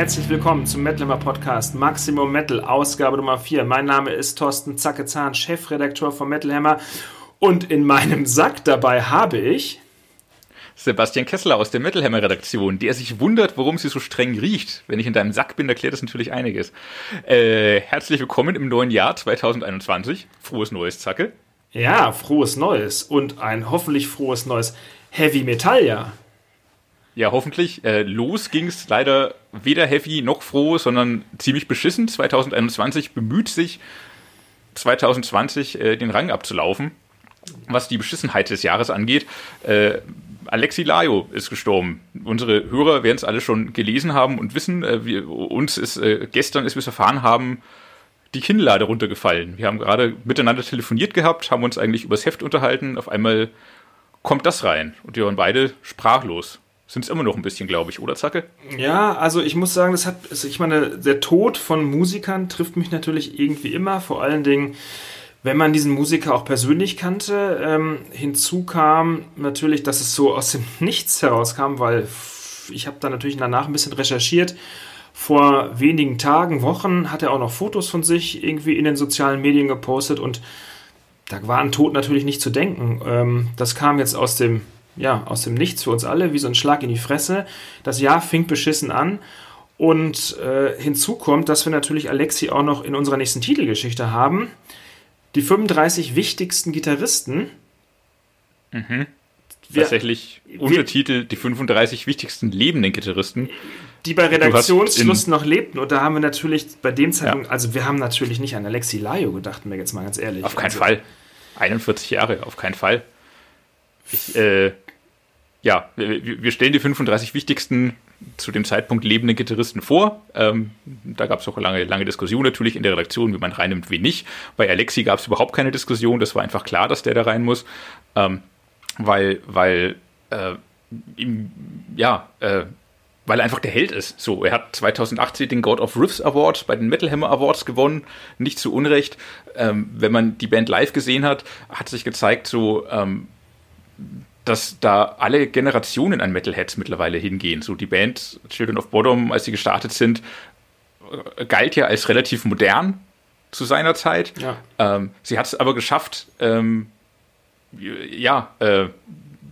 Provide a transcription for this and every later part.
herzlich willkommen zum Metalhammer Podcast Maximum Metal, Ausgabe Nummer 4. Mein Name ist Thorsten Zackezahn, Chefredakteur von Metalhammer und in meinem Sack dabei habe ich Sebastian Kessler aus der Metalhammer Redaktion, der sich wundert, warum sie so streng riecht. Wenn ich in deinem Sack bin, erklärt das natürlich einiges. Äh, herzlich willkommen im neuen Jahr 2021. Frohes Neues, Zacke. Ja, frohes Neues und ein hoffentlich frohes neues Heavy Metall Jahr. Ja, hoffentlich. Äh, los ging es leider weder heavy noch froh, sondern ziemlich beschissen. 2021 bemüht sich, 2020 äh, den Rang abzulaufen, was die Beschissenheit des Jahres angeht. Äh, Alexi Lajo ist gestorben. Unsere Hörer werden es alle schon gelesen haben und wissen. Äh, wir, uns ist äh, gestern, als wir es erfahren haben, die Kinnlade runtergefallen. Wir haben gerade miteinander telefoniert gehabt, haben uns eigentlich übers Heft unterhalten. Auf einmal kommt das rein und wir waren beide sprachlos sind es immer noch ein bisschen, glaube ich, oder Zacke? Ja, also ich muss sagen, das hat, also ich meine, der Tod von Musikern trifft mich natürlich irgendwie immer, vor allen Dingen, wenn man diesen Musiker auch persönlich kannte. Ähm, hinzu kam natürlich, dass es so aus dem Nichts herauskam, weil ich habe da natürlich danach ein bisschen recherchiert. Vor wenigen Tagen, Wochen hat er auch noch Fotos von sich irgendwie in den sozialen Medien gepostet und da war an Tod natürlich nicht zu denken. Ähm, das kam jetzt aus dem ja, aus dem Nichts für uns alle, wie so ein Schlag in die Fresse. Das Jahr fing beschissen an. Und äh, hinzu kommt, dass wir natürlich Alexi auch noch in unserer nächsten Titelgeschichte haben. Die 35 wichtigsten Gitarristen. Mhm. Wir, Tatsächlich Untertitel, die 35 wichtigsten lebenden Gitarristen. Die bei Redaktionsschluss noch lebten. Und da haben wir natürlich bei dem Zeitpunkt, ja. also wir haben natürlich nicht an Alexi Laio gedacht, mir jetzt mal ganz ehrlich. Auf keinen also, Fall. 41 Jahre, auf keinen Fall. Ich, äh, ja, wir, stellen die 35 wichtigsten zu dem Zeitpunkt lebenden Gitarristen vor. Ähm, da gab es auch lange, lange Diskussion natürlich in der Redaktion, wie man reinnimmt, wie nicht. Bei Alexi gab es überhaupt keine Diskussion, das war einfach klar, dass der da rein muss, ähm, weil, weil, äh, ihm, ja, äh, weil er einfach der Held ist. So, er hat 2018 den God of Riffs Award bei den Metal Hammer Awards gewonnen, nicht zu Unrecht. Ähm, wenn man die Band live gesehen hat, hat sich gezeigt, so, ähm, dass da alle Generationen an Metalheads mittlerweile hingehen. So die Band Children of Bottom, als sie gestartet sind, äh, galt ja als relativ modern zu seiner Zeit. Ja. Ähm, sie hat es aber geschafft, ähm, ja, äh,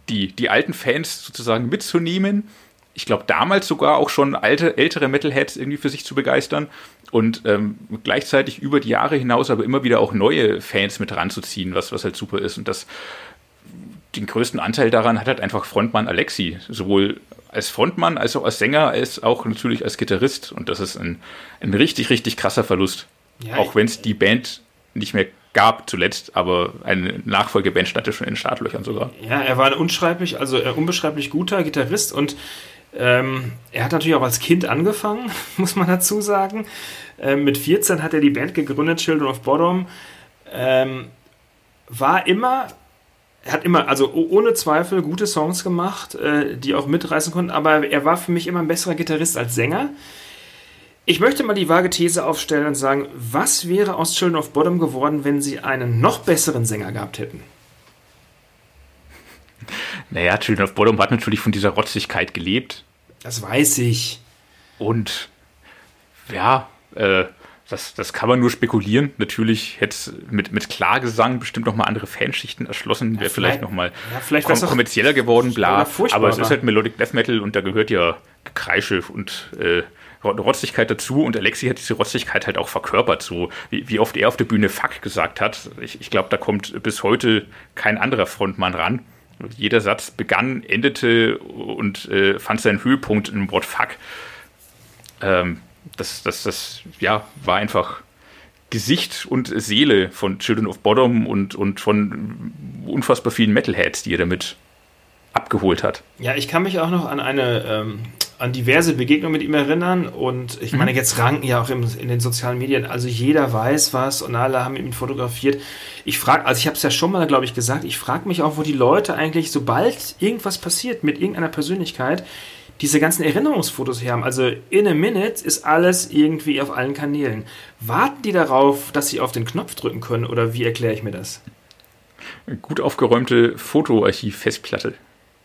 die, die alten Fans sozusagen mitzunehmen. Ich glaube, damals sogar auch schon alte, ältere Metalheads irgendwie für sich zu begeistern und ähm, gleichzeitig über die Jahre hinaus aber immer wieder auch neue Fans mit ranzuziehen, was, was halt super ist. Und das den größten Anteil daran hat halt einfach Frontmann Alexi, sowohl als Frontmann, als auch als Sänger, als auch natürlich als Gitarrist. Und das ist ein, ein richtig, richtig krasser Verlust. Ja, auch wenn es die Band nicht mehr gab zuletzt, aber eine Nachfolgeband stand ja schon in den Startlöchern sogar. Ja, er war ein unschreiblich, also unbeschreiblich guter Gitarrist und ähm, er hat natürlich auch als Kind angefangen, muss man dazu sagen. Ähm, mit 14 hat er die Band gegründet, Children of Bottom. Ähm, war immer er hat immer, also ohne Zweifel, gute Songs gemacht, äh, die auch mitreißen konnten, aber er war für mich immer ein besserer Gitarrist als Sänger. Ich möchte mal die vage These aufstellen und sagen, was wäre aus Children of Bottom geworden, wenn sie einen noch besseren Sänger gehabt hätten? Naja, Children of Bottom hat natürlich von dieser Rotzigkeit gelebt. Das weiß ich. Und ja, äh, das, das kann man nur spekulieren. Natürlich hätte es mit, mit Klagesang bestimmt nochmal andere Fanschichten erschlossen, wäre ja, vielleicht, vielleicht nochmal ja, kom kommerzieller geworden, bla. Aber es ist halt Melodic Death Metal und da gehört ja Gekreische und äh, Rotzigkeit dazu und Alexi hat diese Rotzigkeit halt auch verkörpert, so wie, wie oft er auf der Bühne Fuck gesagt hat. Ich, ich glaube, da kommt bis heute kein anderer Frontmann ran. Jeder Satz begann, endete und äh, fand seinen Höhepunkt im Wort Fuck. Ähm, das, das, das ja, war einfach Gesicht und Seele von Children of Bottom und, und von unfassbar vielen Metalheads, die er damit abgeholt hat. Ja, ich kann mich auch noch an eine ähm, an diverse Begegnungen mit ihm erinnern und ich meine, mhm. jetzt ranken ja auch im, in den sozialen Medien, also jeder weiß was und alle haben ihn fotografiert. Ich frage, also ich habe es ja schon mal, glaube ich, gesagt, ich frage mich auch, wo die Leute eigentlich, sobald irgendwas passiert mit irgendeiner Persönlichkeit, diese ganzen Erinnerungsfotos her haben. Also in a minute ist alles irgendwie auf allen Kanälen. Warten die darauf, dass sie auf den Knopf drücken können oder wie erkläre ich mir das? Gut aufgeräumte Fotoarchiv-Festplatte.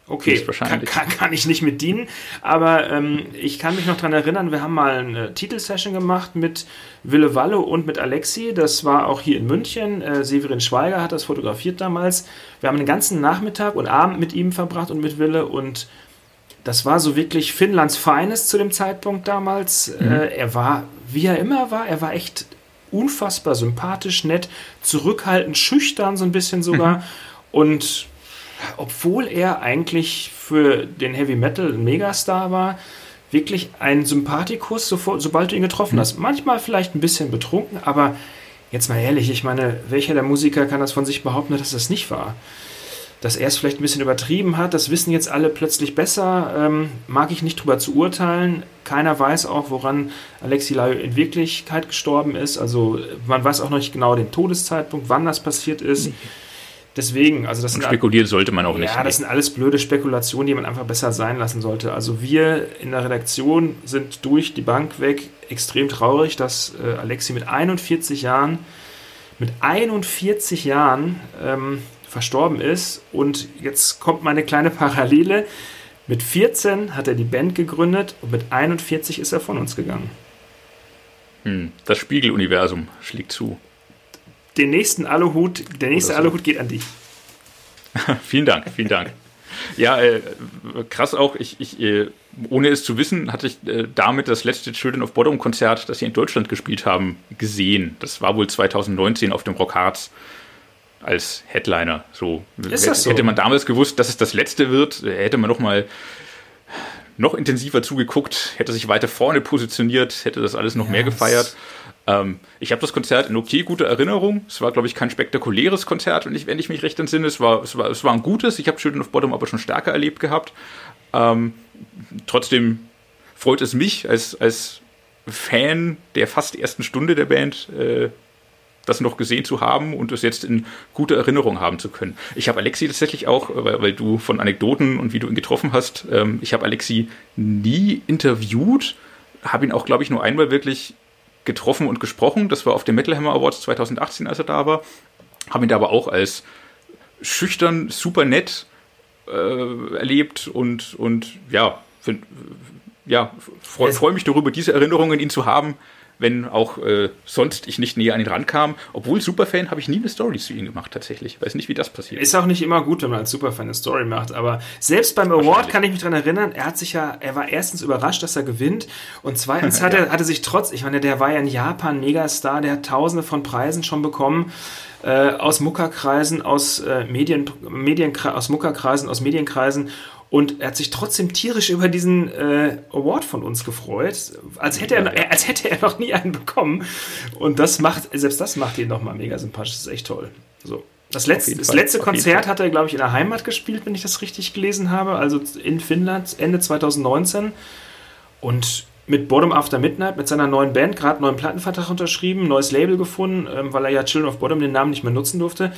Okay, kann, kann, kann, ich nicht mit dienen, aber ähm, ich kann mich noch daran erinnern, wir haben mal eine Titelsession gemacht mit Wille Wallo und mit Alexi, das war auch hier in München, äh, Severin Schweiger hat das fotografiert damals. Wir haben den ganzen Nachmittag und Abend mit ihm verbracht und mit Wille und das war so wirklich Finnlands Feines zu dem Zeitpunkt damals. Mhm. Äh, er war, wie er immer war, er war echt unfassbar sympathisch, nett, zurückhaltend, schüchtern so ein bisschen sogar mhm. und obwohl er eigentlich für den Heavy Metal ein Megastar war, wirklich ein Sympathikus, sofort, sobald du ihn getroffen hast. Manchmal vielleicht ein bisschen betrunken, aber jetzt mal ehrlich, ich meine, welcher der Musiker kann das von sich behaupten, dass das nicht war? Dass er es vielleicht ein bisschen übertrieben hat, das wissen jetzt alle plötzlich besser, ähm, mag ich nicht drüber zu urteilen. Keiner weiß auch, woran Alexi Laio in Wirklichkeit gestorben ist. Also man weiß auch noch nicht genau den Todeszeitpunkt, wann das passiert ist. Deswegen, also das Und spekulieren sollte man auch nicht. Ja, das sind alles blöde Spekulationen, die man einfach besser sein lassen sollte. Also wir in der Redaktion sind durch die Bank weg extrem traurig, dass äh, Alexi mit 41 Jahren, mit 41 Jahren ähm, verstorben ist. Und jetzt kommt meine kleine Parallele. Mit 14 hat er die Band gegründet und mit 41 ist er von uns gegangen. Hm, das Spiegeluniversum schlägt zu den nächsten Aluhut, der nächste so. Aluhut geht an dich. vielen Dank, vielen Dank. Ja, äh, krass auch, ich, ich, äh, ohne es zu wissen, hatte ich äh, damit das letzte Children of Bottom Konzert, das sie in Deutschland gespielt haben, gesehen. Das war wohl 2019 auf dem Rock als Headliner. So. Ist das so? Hätte man damals gewusst, dass es das letzte wird, hätte man noch mal noch intensiver zugeguckt, hätte sich weiter vorne positioniert, hätte das alles noch yes. mehr gefeiert. Ähm, ich habe das Konzert in okay gute Erinnerung. Es war, glaube ich, kein spektakuläres Konzert, wenn ich, wenn ich mich recht entsinne. Es war, es war, es war ein gutes. Ich habe Children of Bottom aber schon stärker erlebt gehabt. Ähm, trotzdem freut es mich als, als Fan der fast ersten Stunde der Band, äh, das noch gesehen zu haben und es jetzt in guter Erinnerung haben zu können. Ich habe Alexi tatsächlich auch, weil, weil, du von Anekdoten und wie du ihn getroffen hast, ähm, ich habe Alexi nie interviewt, habe ihn auch, glaube ich, nur einmal wirklich getroffen und gesprochen. Das war auf dem Metal Hammer Awards 2018, als er da war. Habe ihn da aber auch als schüchtern, super nett äh, erlebt und, und ja, find, ja freue freu mich darüber, diese Erinnerungen ihn zu haben wenn auch äh, sonst ich nicht näher an ihn rankam. Obwohl Superfan habe ich nie eine Story zu ihm gemacht, tatsächlich. Weiß nicht, wie das passiert. Ist auch nicht immer gut, wenn man als Superfan eine Story macht, aber selbst beim Award kann ich mich daran erinnern, er hat sich ja, er war erstens überrascht, dass er gewinnt und zweitens hat er, hatte sich trotz, ich meine, der war ja in Japan Megastar, der hat tausende von Preisen schon bekommen. Äh, aus Muckerkreisen, aus äh, Medien, Medien, aus Muckerkreisen, aus Medienkreisen und er hat sich trotzdem tierisch über diesen äh, Award von uns gefreut, als hätte, er, als hätte er noch nie einen bekommen. Und das macht, selbst das macht ihn nochmal mega sympathisch. Das ist echt toll. So. Das, letzte, das letzte Konzert hat er, glaube ich, in der Heimat gespielt, wenn ich das richtig gelesen habe. Also in Finnland, Ende 2019. Und mit Bottom After Midnight, mit seiner neuen Band, gerade einen neuen Plattenvertrag unterschrieben, neues Label gefunden, ähm, weil er ja Children of Bottom den Namen nicht mehr nutzen durfte.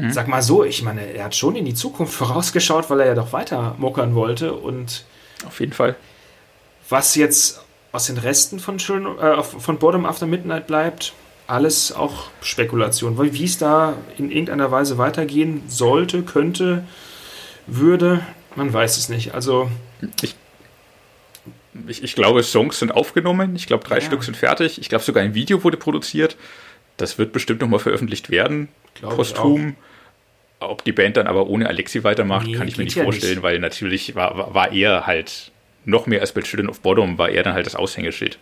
Mhm. Sag mal so, ich meine, er hat schon in die Zukunft vorausgeschaut, weil er ja doch weiter muckern wollte und. Auf jeden Fall. Was jetzt aus den Resten von, Schön, äh, von Bottom After Midnight bleibt, alles auch Spekulation. Weil wie es da in irgendeiner Weise weitergehen sollte, könnte, würde, man weiß es nicht. Also. Ich, ich, ich glaube, Songs sind aufgenommen. Ich glaube, drei ja. Stück sind fertig. Ich glaube, sogar ein Video wurde produziert. Das wird bestimmt nochmal veröffentlicht werden. Glaube posthum. Ob die Band dann aber ohne Alexi weitermacht, nee, kann ich mir nicht ja vorstellen, nicht. weil natürlich war, war er halt noch mehr als bei Children of Bottom, war er dann halt das Aushängeschild.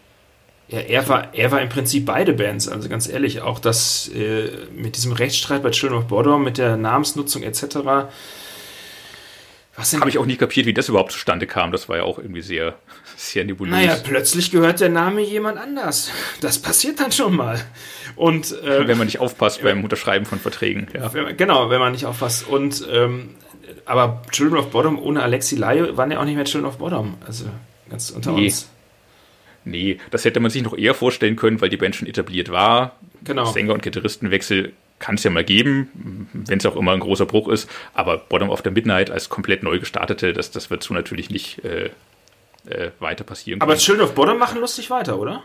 Ja, er war, er war im Prinzip beide Bands, also ganz ehrlich, auch das äh, mit diesem Rechtsstreit bei Children of Bottom, mit der Namensnutzung etc. Habe ich auch nicht kapiert, wie das überhaupt zustande kam. Das war ja auch irgendwie sehr, sehr nebulös. Naja, plötzlich gehört der Name jemand anders. Das passiert dann schon mal. Und, äh, wenn man nicht aufpasst beim Unterschreiben von Verträgen. Ja. Wenn man, genau, wenn man nicht aufpasst. Und ähm, aber Children of Bottom ohne Alexi Laio waren ja auch nicht mehr Children of Bottom. Also ganz unter nee. uns. Nee, das hätte man sich noch eher vorstellen können, weil die Band schon etabliert war. Genau. Sänger- und Gitarristenwechsel kann es ja mal geben, wenn es auch immer ein großer Bruch ist. Aber Bottom of the Midnight als komplett neu gestartete, das, das wird so natürlich nicht äh, äh, weiter passieren. Aber Children of Bottom machen lustig weiter, oder?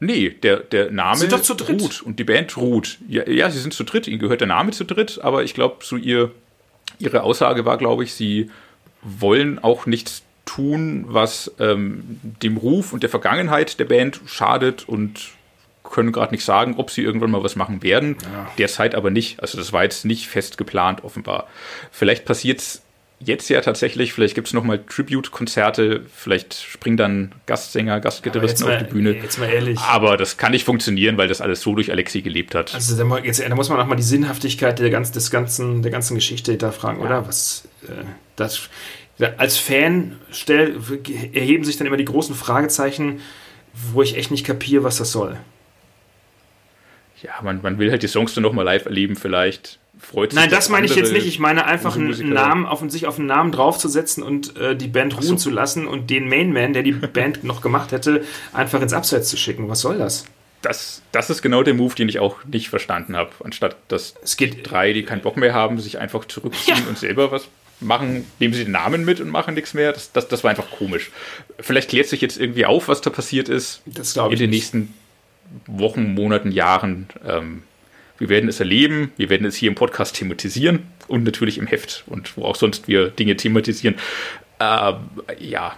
Nee, der, der Name sind doch zu dritt. ruht und die Band ruht. Ja, ja, sie sind zu dritt, ihnen gehört der Name zu dritt, aber ich glaube, so ihr, ihre Aussage war, glaube ich, sie wollen auch nichts tun, was ähm, dem Ruf und der Vergangenheit der Band schadet und können gerade nicht sagen, ob sie irgendwann mal was machen werden. Ja. Derzeit aber nicht. Also das war jetzt nicht fest geplant, offenbar. Vielleicht passiert es jetzt ja tatsächlich, vielleicht gibt es nochmal Tribute-Konzerte, vielleicht springen dann Gastsänger, Gastgitarristen auf die Bühne. Jetzt mal ehrlich. Aber das kann nicht funktionieren, weil das alles so durch Alexi gelebt hat. Also da, jetzt, da muss man nochmal die Sinnhaftigkeit der, ganz, des ganzen, der ganzen Geschichte hinterfragen, ja. oder? Was äh, das als Fan stell, erheben sich dann immer die großen Fragezeichen, wo ich echt nicht kapiere, was das soll. Ja, man, man will halt die Songs dann nochmal live erleben, vielleicht freut sich. Nein, das meine ich jetzt nicht. Ich meine einfach einen Namen auf sich auf einen Namen draufzusetzen und äh, die Band ruhen so. zu lassen und den Mainman, der die Band noch gemacht hätte, einfach ins Abseits zu schicken. Was soll das? Das, das ist genau der Move, den ich auch nicht verstanden habe. Anstatt dass es geht, drei, die keinen Bock mehr haben, sich einfach zurückziehen ja. und selber was machen, nehmen sie den Namen mit und machen nichts mehr. Das, das, das war einfach komisch. Vielleicht klärt sich jetzt irgendwie auf, was da passiert ist. Das glaube ich. In den nicht. nächsten Wochen, Monaten, Jahren. Ähm, wir werden es erleben, wir werden es hier im Podcast thematisieren und natürlich im Heft und wo auch sonst wir Dinge thematisieren. Äh, ja,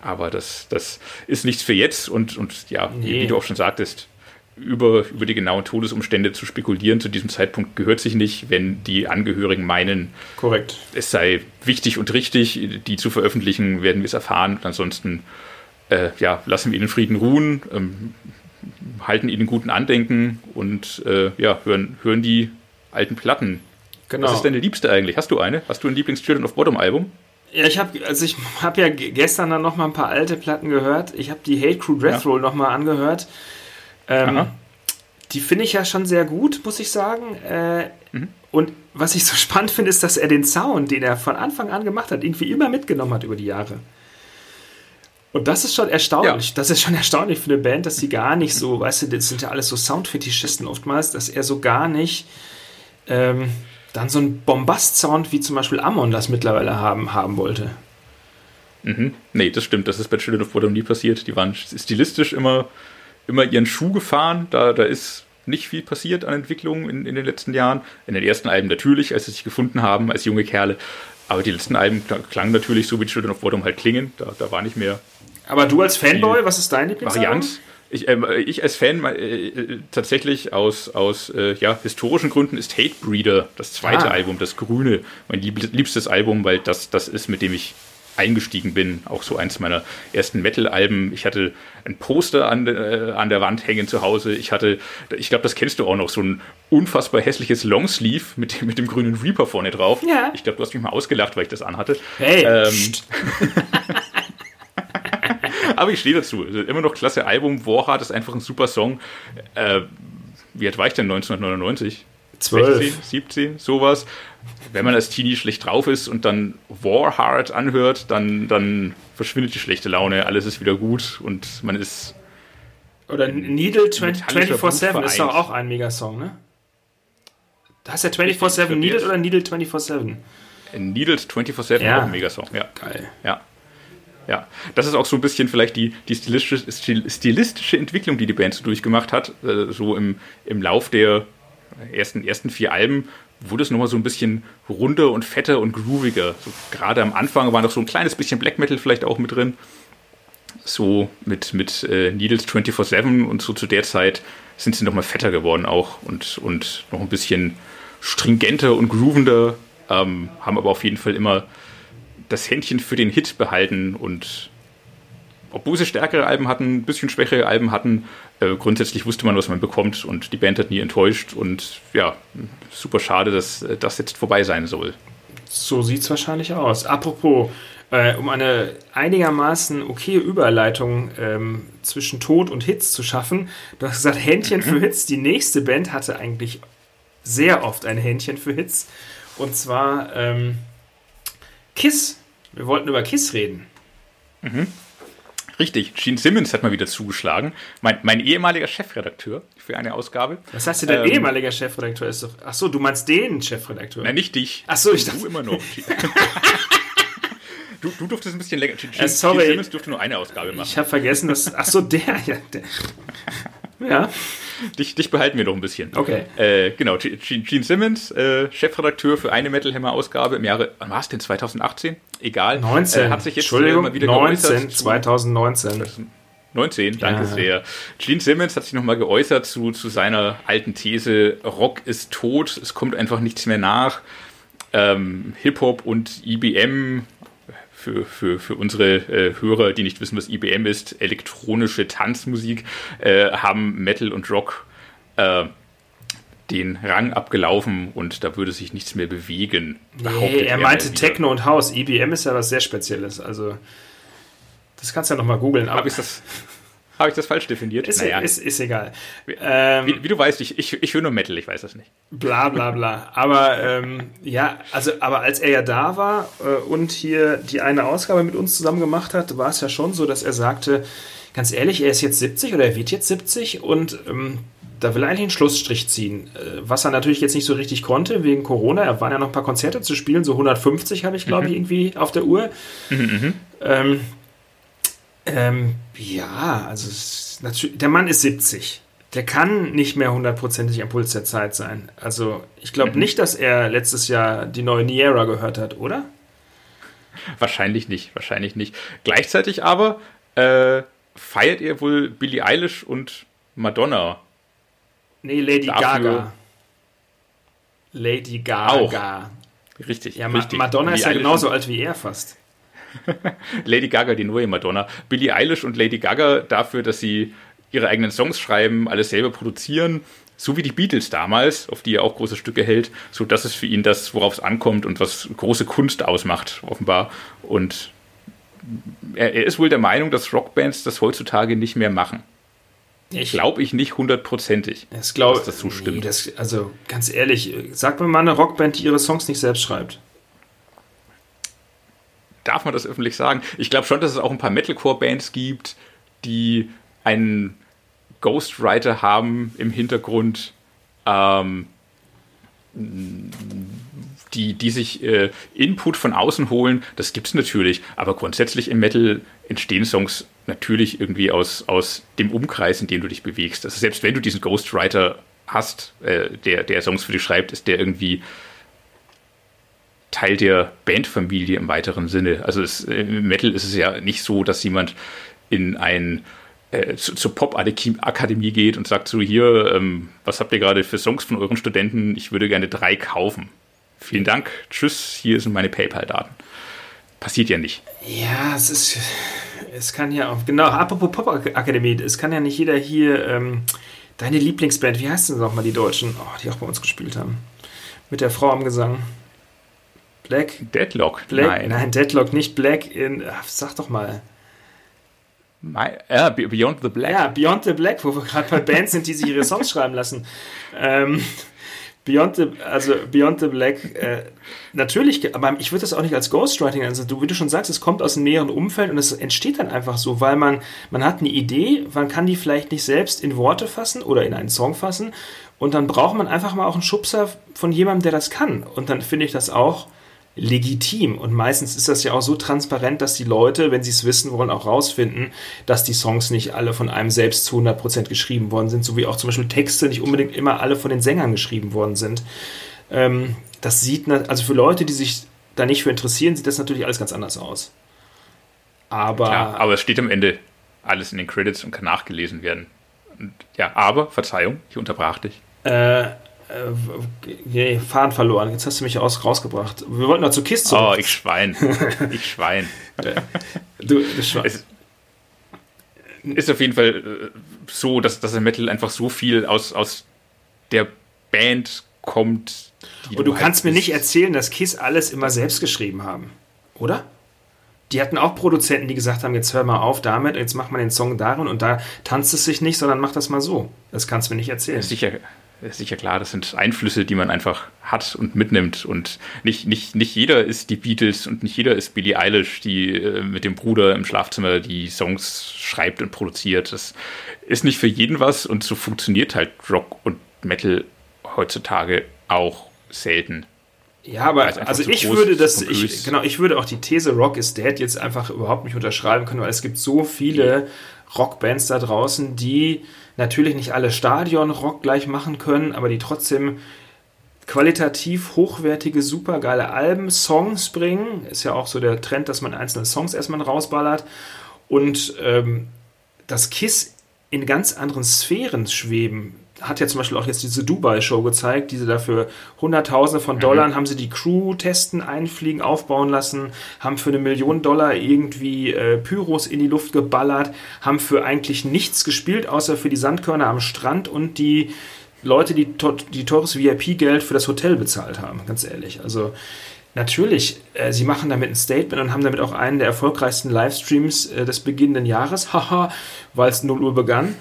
aber das, das ist nichts für jetzt und, und ja, nee. wie du auch schon sagtest, über, über die genauen Todesumstände zu spekulieren zu diesem Zeitpunkt gehört sich nicht, wenn die Angehörigen meinen, Korrekt. es sei wichtig und richtig, die zu veröffentlichen, werden wir es erfahren. Und ansonsten äh, ja, lassen wir ihnen Frieden ruhen. Ähm, halten ihnen guten Andenken und äh, ja, hören, hören die alten Platten. Genau. Was ist deine liebste eigentlich? Hast du eine? Hast du ein Lieblings-Children of Bottom Album? Ja, ich habe also ich habe ja gestern dann noch mal ein paar alte Platten gehört. Ich habe die Hate Crew Death Roll ja. noch mal angehört. Ähm, die finde ich ja schon sehr gut, muss ich sagen. Äh, mhm. Und was ich so spannend finde, ist, dass er den Sound, den er von Anfang an gemacht hat, irgendwie immer mitgenommen hat über die Jahre. Und das ist schon erstaunlich. Ja. Das ist schon erstaunlich für eine Band, dass sie gar nicht so, weißt du, das sind ja alles so Soundfetischisten oftmals, dass er so gar nicht ähm, dann so einen Bombast-Sound wie zum Beispiel Amon das mittlerweile haben, haben wollte. Mhm. Nee, das stimmt. Das ist bei Children of Bodom nie passiert. Die waren stilistisch immer, immer ihren Schuh gefahren. Da, da ist nicht viel passiert an Entwicklung in, in den letzten Jahren. In den ersten Alben natürlich, als sie sich gefunden haben als junge Kerle. Aber die letzten Alben klangen natürlich so, wie Children of Bodom halt klingen. Da, da war nicht mehr aber du als Fanboy, was ist dein Lieblingsalbum? Variant. Ich, äh, ich als Fan äh, tatsächlich aus, aus äh, ja, historischen Gründen ist Hate Breeder das zweite ah. Album, das Grüne, mein liebstes Album, weil das, das ist, mit dem ich eingestiegen bin. Auch so eins meiner ersten Metal-Alben. Ich hatte ein Poster an, äh, an der Wand hängen zu Hause. Ich hatte, ich glaube, das kennst du auch noch, so ein unfassbar hässliches Longsleeve mit, mit dem grünen Reaper vorne drauf. Ja. Ich glaube, du hast mich mal ausgelacht, weil ich das anhatte. Hey! Ähm, Aber ich stehe dazu. Immer noch klasse Album. Warheart ist einfach ein super Song. Äh, wie alt war ich denn 1999? 12. 16, 17, sowas. Wenn man als Teenie schlecht drauf ist und dann Warheart anhört, dann, dann verschwindet die schlechte Laune, alles ist wieder gut und man ist. Oder Needle 24-7 ist doch auch ein Megasong, ne? Da ist ja 24-7 Needle oder Needle 24-7? Needle 24-7 ja. auch ein Megasong, ja. Geil. Ja. Ja, das ist auch so ein bisschen vielleicht die, die stilistische, stilistische Entwicklung, die die Band so durchgemacht hat. Äh, so im, im Lauf der ersten, ersten vier Alben wurde es nochmal so ein bisschen runder und fetter und grooviger. So, gerade am Anfang war noch so ein kleines bisschen Black Metal vielleicht auch mit drin. So mit, mit äh, Needles 24-7 und so zu der Zeit sind sie nochmal fetter geworden auch und, und noch ein bisschen stringenter und groovender, ähm, haben aber auf jeden Fall immer das Händchen für den Hit behalten und obwohl sie stärkere Alben hatten, ein bisschen schwächere Alben hatten, äh, grundsätzlich wusste man, was man bekommt und die Band hat nie enttäuscht und ja, super schade, dass äh, das jetzt vorbei sein soll. So sieht es wahrscheinlich aus. Apropos, äh, um eine einigermaßen okaye Überleitung ähm, zwischen Tod und Hits zu schaffen, du hast gesagt, Händchen mhm. für Hits. Die nächste Band hatte eigentlich sehr oft ein Händchen für Hits und zwar ähm, Kiss wir wollten über Kiss reden. Mhm. Richtig, Gene Simmons hat mal wieder zugeschlagen. Mein, mein ehemaliger Chefredakteur für eine Ausgabe. Was heißt denn dein ähm, ehemaliger Chefredakteur? Ist doch, ach so, du meinst den Chefredakteur? Nein, nicht dich. Ach so, ich dachte. Du immer noch. du, du durftest ein bisschen länger. Gene, äh, sorry. Gene Simmons durfte nur eine Ausgabe machen. Ich habe vergessen, dass. Ach so, der, ja. Der. Ja. Dich, dich behalten wir noch ein bisschen. Okay. Äh, genau, Gene Simmons, äh, Chefredakteur für eine Metal Hammer Ausgabe im Jahre, wann war es denn, 2018? Egal. 19. Äh, hat sich jetzt Entschuldigung, mal wieder 19, geäußert. 2019. 19, danke Ja. sehr. Gene Simmons hat sich nochmal geäußert zu, zu seiner alten These, Rock ist tot, es kommt einfach nichts mehr nach. Ähm, Hip-Hop und IBM, für, für, für unsere äh, Hörer, die nicht wissen, was IBM ist, elektronische Tanzmusik, äh, haben Metal und Rock äh, den Rang abgelaufen und da würde sich nichts mehr bewegen. Nee, er meinte wieder. Techno und House. IBM ist ja was sehr Spezielles. Also, das kannst du ja nochmal googeln. aber Habe ich, das- hab ich das falsch definiert? Ist, Naja, ist, ist egal. Ähm, wie, wie du weißt, ich, ich, ich höre nur Metal, ich weiß das nicht. bla bla bla. Aber ähm, ja, also, aber als er ja da war äh, und hier die eine Ausgabe mit uns zusammen gemacht hat, war es ja schon so, dass er sagte, ganz ehrlich, er ist jetzt 70 oder er wird jetzt 70 und ähm, da will er eigentlich einen Schlussstrich ziehen. Äh, was er natürlich jetzt nicht so richtig konnte wegen Corona. Er waren ja noch ein paar Konzerte zu spielen, so 150 habe ich, glaube ich, irgendwie auf der Uhr. Ähm, ähm, ja, also ist natürlich, der Mann ist 70. Der kann nicht mehr hundertprozentig am Puls der Zeit sein. Also ich glaube nicht, dass er letztes Jahr die neue Niera gehört hat, oder? Wahrscheinlich nicht, wahrscheinlich nicht. Gleichzeitig aber äh, feiert ihr wohl Billie Eilish und Madonna. Nee, Lady Dafür- Gaga. Lady Gaga. Richtig, Ja, richtig. Madonna ist Billie ja Eilish genauso alt wie er fast. Lady Gaga, die neue Madonna. Billie Eilish und Lady Gaga dafür, dass sie ihre eigenen Songs schreiben, alles selber produzieren, so wie die Beatles damals, auf die er auch große Stücke hält. So, das ist für ihn das, worauf es ankommt und was große Kunst ausmacht, offenbar. Und er, er ist wohl der Meinung, dass Rockbands das heutzutage nicht mehr machen. Ich Glaube ich nicht hundertprozentig. das glaube dass das so stimmt. das, also ganz ehrlich, sag mir mal eine Rockband, die ihre Songs nicht selbst schreibt. Darf man das öffentlich sagen? Ich glaube schon, dass es auch ein paar Metalcore-Bands gibt, die einen Ghostwriter haben im Hintergrund, ähm, die, die sich äh, Input von außen holen. Das gibt's natürlich, aber grundsätzlich im Metal entstehen Songs natürlich irgendwie aus, aus dem Umkreis, in dem du dich bewegst. Also selbst wenn du diesen Ghostwriter hast, äh, der, der Songs für dich schreibt, ist der irgendwie Teil der Bandfamilie im weiteren Sinne. Also es, im Metal ist es ja nicht so, dass jemand in ein äh, zu, zur Pop-Akademie geht und sagt so, hier, ähm, was habt ihr gerade für Songs von euren Studenten? Ich würde gerne drei kaufen. Vielen Dank, tschüss, hier sind meine PayPal-Daten. Passiert ja nicht. Ja, es ist. Es kann ja auch. Genau, apropos Pop-Akademie, es kann ja nicht jeder hier. Ähm, deine Lieblingsband, wie heißt denn nochmal die Deutschen, oh, die auch bei uns gespielt haben? Mit der Frau am Gesang. Black? Deadlock, Black? nein. Nein, Deadlock, nicht Black in. Sag doch mal. My, Be- Beyond the Black. Ja, Beyond the Black, wo wir gerade bei Bands sind, die sich ihre Songs schreiben lassen. Ähm, Beyond the, also Beyond the Black, äh, natürlich, aber ich würde das auch nicht als Ghostwriting, also du, wie du schon sagst, es kommt aus einem näheren Umfeld und es entsteht dann einfach so, weil man, man hat eine Idee, man kann die vielleicht nicht selbst in Worte fassen oder in einen Song fassen und dann braucht man einfach mal auch einen Schubser von jemandem, der das kann und dann finde ich das auch legitim und meistens ist das ja auch so transparent, dass die Leute, wenn sie es wissen wollen, auch rausfinden, dass die Songs nicht alle von einem selbst zu 100% geschrieben worden sind, so wie auch zum Beispiel Texte nicht unbedingt immer alle von den Sängern geschrieben worden sind. Ähm, das sieht, also für Leute, die sich da nicht für interessieren, sieht das natürlich alles ganz anders aus. Aber, Klar, aber es steht am Ende alles in den Credits und kann nachgelesen werden. Und, ja, aber, Verzeihung, ich unterbrach dich. äh, nee, Faden verloren. Jetzt hast du mich aus, rausgebracht. Wir wollten noch zu Kiss zurück. Oh, ich Schwein. Ich Schwein. du, du Schwa- Es ist auf jeden Fall äh, so, dass, dass der Metal einfach so viel aus, aus der Band kommt. Und du halt kannst mir nicht erzählen, dass Kiss alles immer selbst geschrieben haben, oder? Die hatten auch Produzenten, die gesagt haben, jetzt hör mal auf damit, jetzt mach mal den Song darin und da tanzt es sich nicht, sondern mach das mal so. Das kannst du mir nicht erzählen. Sicher, sicher klar, das sind Einflüsse, die man einfach hat und mitnimmt. Und nicht, nicht, nicht jeder ist die Beatles und nicht jeder ist Billie Eilish, die äh, mit dem Bruder im Schlafzimmer die Songs schreibt und produziert. Das ist nicht für jeden was und so funktioniert halt Rock und Metal heutzutage auch selten. Ja, aber also ich groß würde ist, das, ich, genau, ich würde auch die These Rock is Dead jetzt einfach überhaupt nicht unterschreiben können, weil es gibt so viele Rockbands da draußen, die natürlich nicht alle Stadion-Rock gleich machen können, aber die trotzdem qualitativ hochwertige, supergeile Alben, Songs bringen. Ist ja auch so der Trend, dass man einzelne Songs erstmal rausballert. Und ähm, das KISS in ganz anderen Sphären schweben. Hat ja zum Beispiel auch jetzt diese Dubai-Show gezeigt, diese dafür Hunderttausende von mhm. Dollar mhm. haben sie die Crew testen, einfliegen, aufbauen lassen, haben für eine Million Dollar irgendwie äh, Pyros in die Luft geballert, haben für eigentlich nichts gespielt, außer für die Sandkörner am Strand und die Leute, die, die teures VIP-Geld für das Hotel bezahlt haben, ganz ehrlich. Also natürlich, äh, sie machen damit ein Statement und haben damit auch einen der erfolgreichsten Livestreams äh, des beginnenden Jahres, haha, weil es 0 Uhr begann.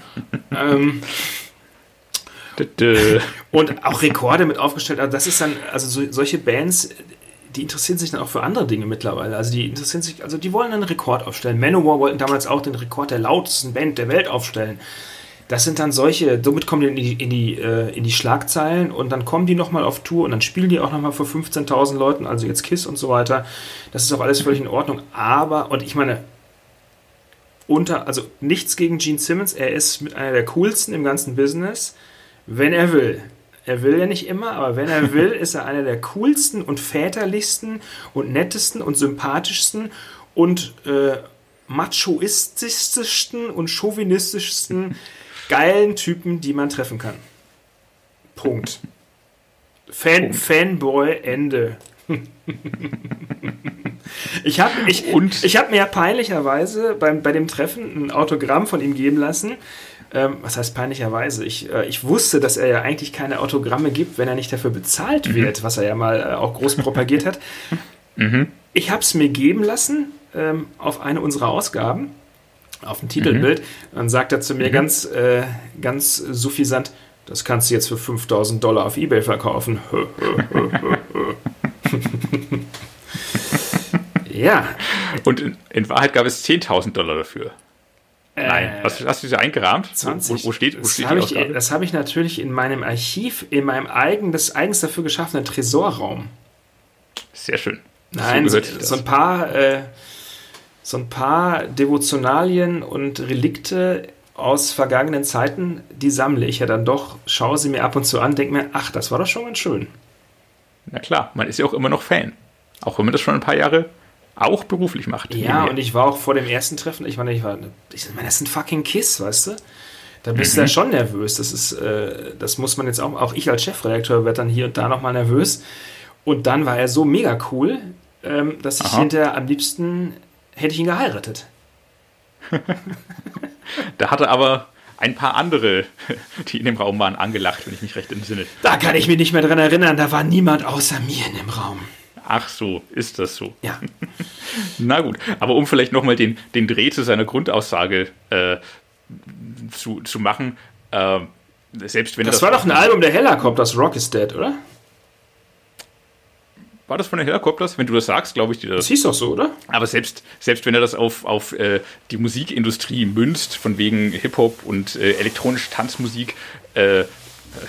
ähm, und auch Rekorde mit aufgestellt. Also das ist dann, also so, solche Bands, die interessieren sich dann auch für andere Dinge mittlerweile. Also die interessieren sich, also die wollen einen Rekord aufstellen. Manowar wollten damals auch den Rekord der lautesten Band der Welt aufstellen. Das sind dann solche, somit kommen die in die, in die, äh, in die Schlagzeilen und dann kommen die nochmal auf Tour und dann spielen die auch nochmal vor 15.000 Leuten, also jetzt KISS und so weiter. Das ist auch alles völlig in Ordnung. Aber, und ich meine, unter, also nichts gegen Gene Simmons, er ist mit einer der coolsten im ganzen Business, wenn er will. Er will ja nicht immer, aber wenn er will, ist er einer der coolsten und väterlichsten und nettesten und sympathischsten und äh, machoistischsten und chauvinistischsten geilen Typen, die man treffen kann. Punkt. Fan, Punkt. Fanboy, Ende. ich habe ich, ich hab mir peinlicherweise beim, bei dem Treffen ein Autogramm von ihm geben lassen. Ähm, was heißt peinlicherweise? Ich, äh, ich wusste, dass er ja eigentlich keine Autogramme gibt, wenn er nicht dafür bezahlt mhm. wird, was er ja mal äh, auch groß propagiert hat. Mhm. Ich habe es mir geben lassen ähm, auf eine unserer Ausgaben auf dem Titelbild. Mhm. Dann sagt er zu mir mhm. ganz, äh, ganz suffisant, das kannst du jetzt für 5000 Dollar auf Ebay verkaufen. ja. Und in, in, Wahrheit gab es 10.000 Dollar dafür. Nein, äh, hast, hast, du sie eingerahmt? 20. Wo, wo steht, wo das habe ich, hab ich natürlich in meinem Archiv, in meinem eigen, des eigens dafür geschaffenen Tresorraum. Sehr schön. Nein, so, so, ein paar äh, so ein paar Devotionalien und Relikte aus vergangenen Zeiten, die sammle ich ja dann doch, schaue sie mir ab und zu an, denke mir, ach, das war doch schon ganz schön. Na klar, man ist ja auch immer noch Fan. Auch wenn man das schon ein paar Jahre auch beruflich macht. Ja, und ich war auch vor dem ersten Treffen, ich meine, ich war, ich meine, das ist ein fucking Kiss, weißt du? Da bist mhm. du ja schon nervös. Das ist, äh, das muss man jetzt auch, auch ich als Chefredakteur werde dann hier und da nochmal nervös. Und dann war er so mega cool, ähm, dass ich Aha. hinterher am liebsten hätte ich ihn geheiratet. da hatte aber ein paar andere, die in dem Raum waren, angelacht, wenn ich mich recht entsinne. Da kann ich mich nicht mehr dran erinnern, da war niemand außer mir in dem Raum. Ach so, ist das so? Ja. Na gut, aber um vielleicht nochmal den, den Dreh zu seiner Grundaussage äh, zu, zu machen, äh, selbst wenn das, das war doch ein Album der Helicopters, Rock is Dead, oder? War das von den Helicopters? Wenn du das sagst, glaube ich dir das. Das hieß doch so, oder? Aber selbst, selbst wenn er das auf, auf äh, die Musikindustrie münzt, von wegen Hip-Hop und äh, elektronische Tanzmusik, äh,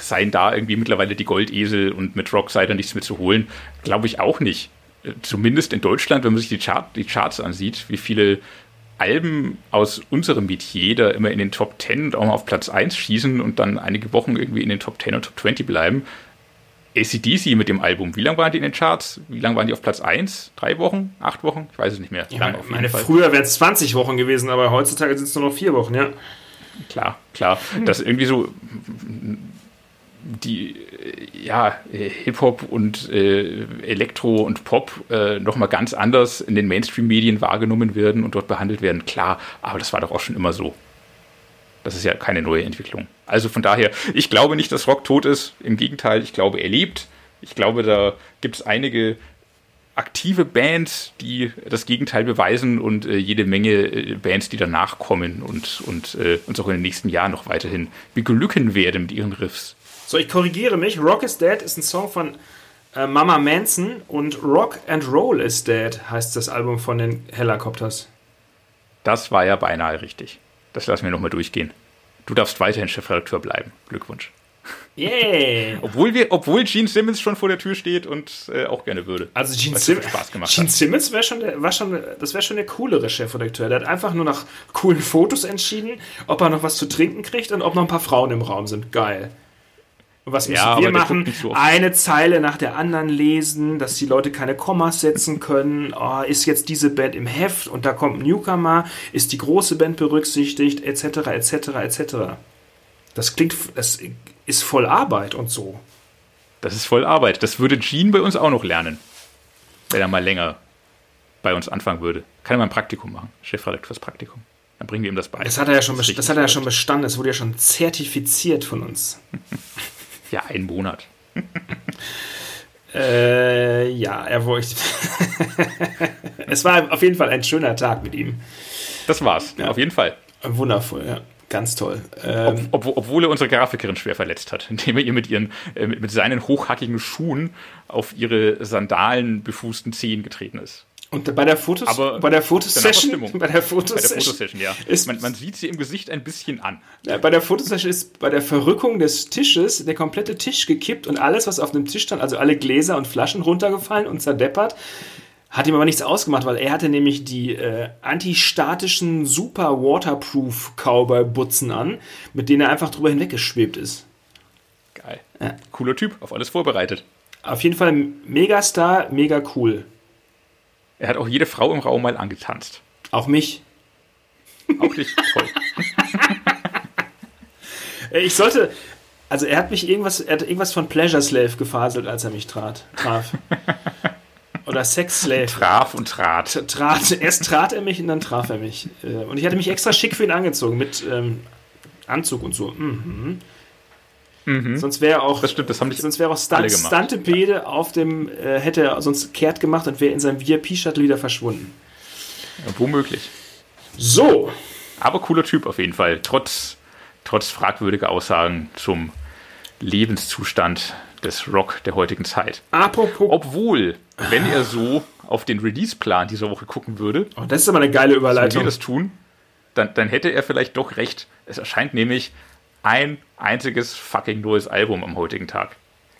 seien da irgendwie mittlerweile die Goldesel und mit Rock sei da nichts mehr zu holen, glaube ich auch nicht. Zumindest in Deutschland, wenn man sich die, Chart, die Charts ansieht, wie viele Alben aus unserem Metier da immer in den Top 10 und auch mal auf Platz 1 schießen und dann einige Wochen irgendwie in den Top 10 und Top 20 bleiben. ACDC mit dem Album. Wie lange waren die in den Charts? Wie lange waren die auf Platz 1? Drei Wochen? Acht Wochen? Ich weiß es nicht mehr. Ja, lang meine, früher wären es 20 Wochen gewesen, aber heutzutage sind es nur noch vier Wochen, ja. Klar, klar. Hm. Das irgendwie so die ja, Hip-Hop und äh, Elektro und Pop äh, nochmal ganz anders in den Mainstream-Medien wahrgenommen werden und dort behandelt werden, klar, aber das war doch auch schon immer so. Das ist ja keine neue Entwicklung. Also von daher, ich glaube nicht, dass Rock tot ist. Im Gegenteil, ich glaube, er lebt. Ich glaube, da gibt es einige aktive Bands, die das Gegenteil beweisen und äh, jede Menge äh, Bands, die danach kommen und, und äh, uns auch in den nächsten Jahren noch weiterhin beglücken werden mit ihren Riffs. So, ich korrigiere mich. Rock is Dead ist ein Song von äh, Mama Manson und Rock and Roll is Dead heißt das Album von den Helicopters. Das war ja beinahe richtig. Das lassen wir nochmal durchgehen. Du darfst weiterhin Chefredakteur bleiben. Glückwunsch. Yeah. obwohl, wir, obwohl Gene Simmons schon vor der Tür steht und äh, auch gerne würde. Also Gene, Sim Gene Simmons wäre schon, der, war schon, das wäre schon der coolere Chefredakteur. Der hat einfach nur nach coolen Fotos entschieden, ob er noch was zu trinken kriegt und ob noch ein paar Frauen im Raum sind. Geil. Und was müssen ja, wir machen? So eine Zeile nach der anderen lesen, dass die Leute keine Kommas setzen können. Oh, ist jetzt diese Band im Heft und da kommt ein Newcomer, ist die große Band berücksichtigt, etc., etc., etc. Das klingt, das ist voll Arbeit und so. Das ist voll Arbeit. Das würde Gene bei uns auch noch lernen. Wenn er mal länger bei uns anfangen würde. Kann er mal ein Praktikum machen. Chefredakteur fürs Praktikum. Dann bringen wir ihm das bei. Das hat er ja schon, das, das hat er ja schon bestanden. Das wurde ja schon zertifiziert von uns. ja, ein Monat. äh, ja, er wollte. es war auf jeden Fall ein schöner Tag mit ihm. Das war's, ja. auf jeden Fall. Wundervoll, ja. Ganz toll. Ähm, Ob, ob, obwohl er unsere Grafikerin schwer verletzt hat, indem er ihr mit, ihren, äh, mit, mit seinen hochhackigen Schuhen auf ihre Sandalen befußten Zehen getreten ist. Und bei der Fotos Aber bei der Fotosession, bei der Fotosession, bei der Fotosession ja. Ist, man, man, sieht sie im Gesicht ein bisschen an. Ja, bei der Fotosession ist bei der Verrückung des Tisches der komplette Tisch gekippt und alles, was auf dem Tisch stand, also alle Gläser und Flaschen runtergefallen und zerdeppert. Hat ihm aber nichts ausgemacht, weil er hatte nämlich die äh, antistatischen Super Waterproof Cowboy-Butzen an, mit denen er einfach drüber hinweggeschwebt ist. Geil. Ja. Cooler Typ, auf alles vorbereitet. Auf jeden Fall Megastar, mega cool. Er hat auch jede Frau im Raum mal angetanzt. Auch mich. Auch dich, toll. ich sollte, also er hat mich irgendwas, er hat irgendwas von Pleasure Slave gefaselt, als er mich trat, traf. Oder Sex Slave. Traf und trat. trat. Erst trat er mich und dann traf er mich. Äh, und ich hatte mich extra schick für ihn angezogen mit ähm, Anzug und so. Mhm. Mhm. Sonst wäre auch, das stimmt, das haben nicht sonst wäre auch Stunt, Stuntepede auf dem, äh, hätte er sonst kehrt gemacht und wäre in seinem VIP-Shuttle wieder verschwunden. Ja, womöglich. So. Aber cooler Typ auf jeden Fall, trotz, trotz fragwürdiger Aussagen zum Lebenszustand des Rock der heutigen Zeit. Apropos. Obwohl, wenn er so auf den Release-Plan dieser Woche gucken würde, oh, das ist aber eine geile Überleitung. Wenn wir das tun, dann, dann hätte er vielleicht doch recht. Es erscheint nämlich ein einziges fucking neues Album am heutigen Tag.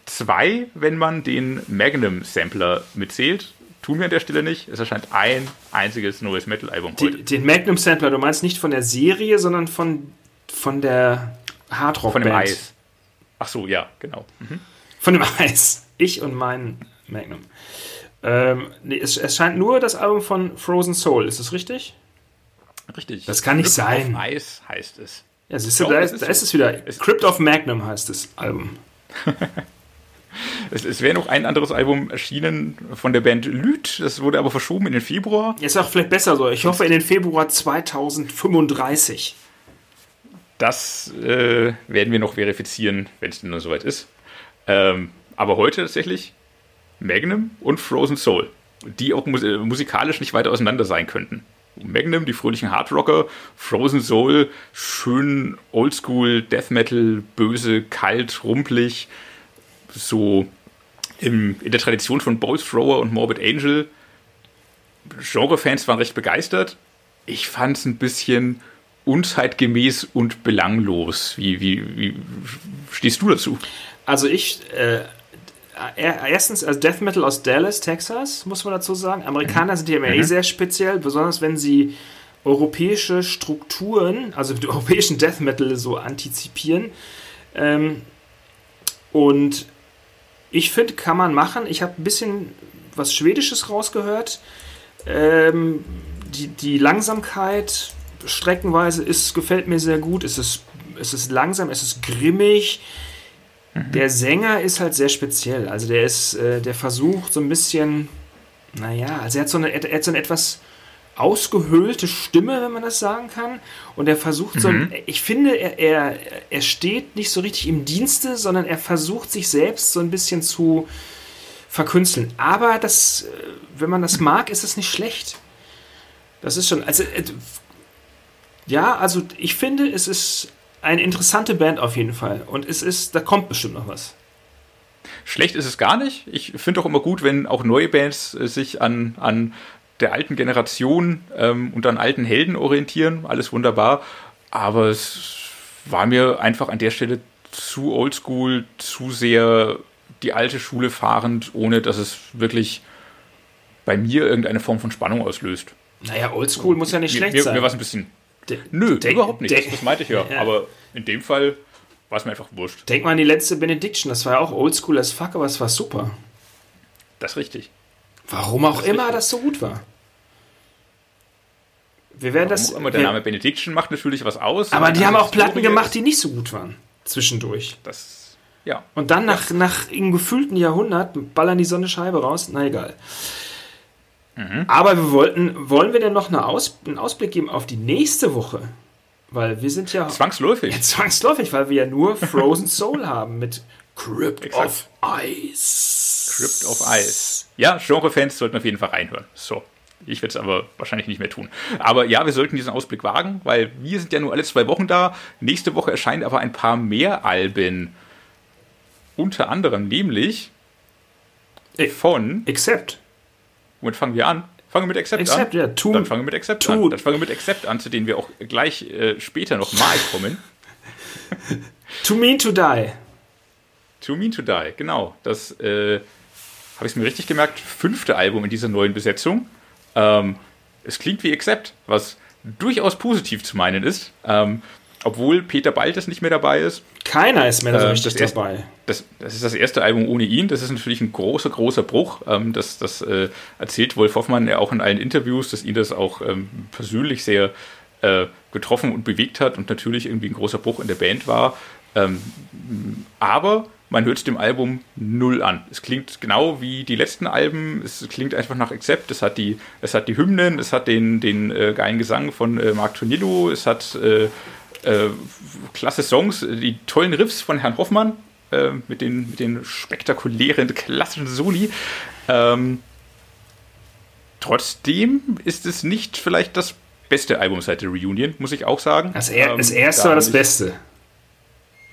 Zwei, wenn man den Magnum-Sampler mitzählt. Tun wir an der Stelle nicht. Es erscheint ein einziges neues Metal-Album heute. Den Magnum-Sampler, du meinst nicht von der Serie, sondern von, von der Hardrock-Band. Von dem Eis. Ach so, ja, genau. Mhm. Von dem Eis. Ich und mein Magnum. Ähm, nee, es, es scheint nur das Album von Frozen Soul. Ist das richtig? Richtig. Das kann nicht Glück sein. Auf Eis heißt es. Ja, siehst du, da, ist, ist es wieder. Crypt of Magnum heißt das Album. es, es wäre noch ein anderes Album erschienen von der Band Lüt. Das wurde aber verschoben in den Februar. Ist auch vielleicht besser so. Ich hoffe in den Februar 2035. Das äh, werden wir noch verifizieren, wenn es denn soweit ist. Ähm, aber heute tatsächlich Magnum und Frozen Soul, die auch mus musikalisch nicht weiter auseinander sein könnten. Magnum, die fröhlichen Hardrocker, Frozen Soul, schön oldschool, Death Metal, böse, kalt, rumpelig, so im, in der Tradition von Bolt Thrower und Morbid Angel. Genre-Fans waren recht begeistert. Ich fand es ein bisschen unzeitgemäß und belanglos. Wie, wie, wie stehst du dazu? Also ich, äh, erstens, also Death Metal aus Dallas, Texas, muss man dazu sagen. Amerikaner mhm. sind ja immer eh mhm. eh sehr speziell, besonders wenn sie europäische Strukturen, also den europäischen Death Metal so antizipieren. Ähm, und ich finde, kann man machen. Ich habe ein bisschen was Schwedisches rausgehört. Ähm, die, die Langsamkeit streckenweise ist, gefällt mir sehr gut. Es ist, es ist langsam, es ist grimmig Mhm. Der Sänger ist halt sehr speziell. Also der ist, äh, der versucht so ein bisschen, naja, also er hat so eine, er hat so eine etwas ausgehöhlte Stimme, wenn man das sagen kann. Und er versucht so, mhm. ich finde, er, er, er steht nicht so richtig im Dienste, sondern er versucht sich selbst so ein bisschen zu verkünsteln. Aber das, äh, wenn man das mag, ist es nicht schlecht. Das ist schon, also, äh, ja, also ich finde, es ist eine interessante Band auf jeden Fall. Und es ist, da kommt bestimmt noch was. Schlecht ist es gar nicht. Ich finde auch immer gut, wenn auch neue Bands äh, sich an, an der alten Generation ähm, und an alten Helden orientieren. Alles wunderbar. Aber es war mir einfach an der Stelle zu oldschool, zu sehr die alte Schule fahrend, ohne dass es wirklich bei mir irgendeine Form von Spannung auslöst. Naja, oldschool muss ja nicht schlecht mir, sein. Mir war es ein bisschen. Nö, denk- überhaupt nicht. denk- Das, das meinte ich ja. Ja. Aber in dem Fall war es mir einfach wurscht. Denk mal an die letzte Benediction, das war ja auch oldschool as fuck, aber es war super. Das ist richtig. Warum auch Das immer richtig. das so gut war. Wir werden das. Das, immer der wir- Name Benediction macht natürlich was aus. aber die haben auch Platten Historie gemacht, die nicht so gut waren. Zwischendurch. Das, ja. Und dann nach, nach einem gefühlten Jahrhundert ballern die so eine Scheibe raus. Na egal. Mhm. Aber wir wollten, wollen wir denn noch eine Aus, einen Ausblick geben auf die nächste Woche? Weil wir sind ja Zwangsläufig. ja, zwangsläufig, weil wir ja nur Frozen Soul haben mit Crypt Exakt. of Ice. Crypt of Ice. Ja, Genre-Fans sollten auf jeden Fall reinhören. So. Ich werde es aber wahrscheinlich nicht mehr tun. Aber ja, wir sollten diesen Ausblick wagen, weil wir sind ja nur alle zwei Wochen da. Nächste Woche erscheinen aber ein paar mehr Alben. Unter anderem nämlich Äh, von. Except. Womit fangen wir an? Fangen wir mit Accept, Accept, an? ja. Two, Dann fangen wir mit Accept Two. an. Dann fangen wir mit Accept an, zu denen wir auch gleich äh, später noch mal kommen. Too Mean to Die. Too Mean to Die, genau. Das äh, habe ich mir richtig gemerkt. Fünfte Album in dieser neuen Besetzung. Ähm, es klingt wie Accept, was durchaus positiv zu meinen ist. Ähm, obwohl Peter Baltes nicht mehr dabei ist. Keiner ist mehr so Ähm, richtig das erste- dabei. Das, das ist das erste Album ohne ihn. Das ist natürlich ein großer, großer Bruch. Ähm, das das äh, erzählt Wolf Hoffmann ja auch in allen Interviews, dass ihn das auch ähm, persönlich sehr äh, getroffen und bewegt hat und natürlich irgendwie ein großer Bruch in der Band war. Ähm, aber man hört es dem Album null an. Es klingt genau wie die letzten Alben. Es klingt einfach nach Accept. Es hat die, es hat die Hymnen, es hat den, den äh, geilen Gesang von äh, Marc Tonillo, es hat äh, äh, klasse Songs, die tollen Riffs von Herrn Hoffmann äh, mit, den, mit den spektakulären klassischen Soli. Ähm, trotzdem ist es nicht vielleicht das beste Album seit der Reunion, muss ich auch sagen. Das, er, Ähm, das erste da war das Beste.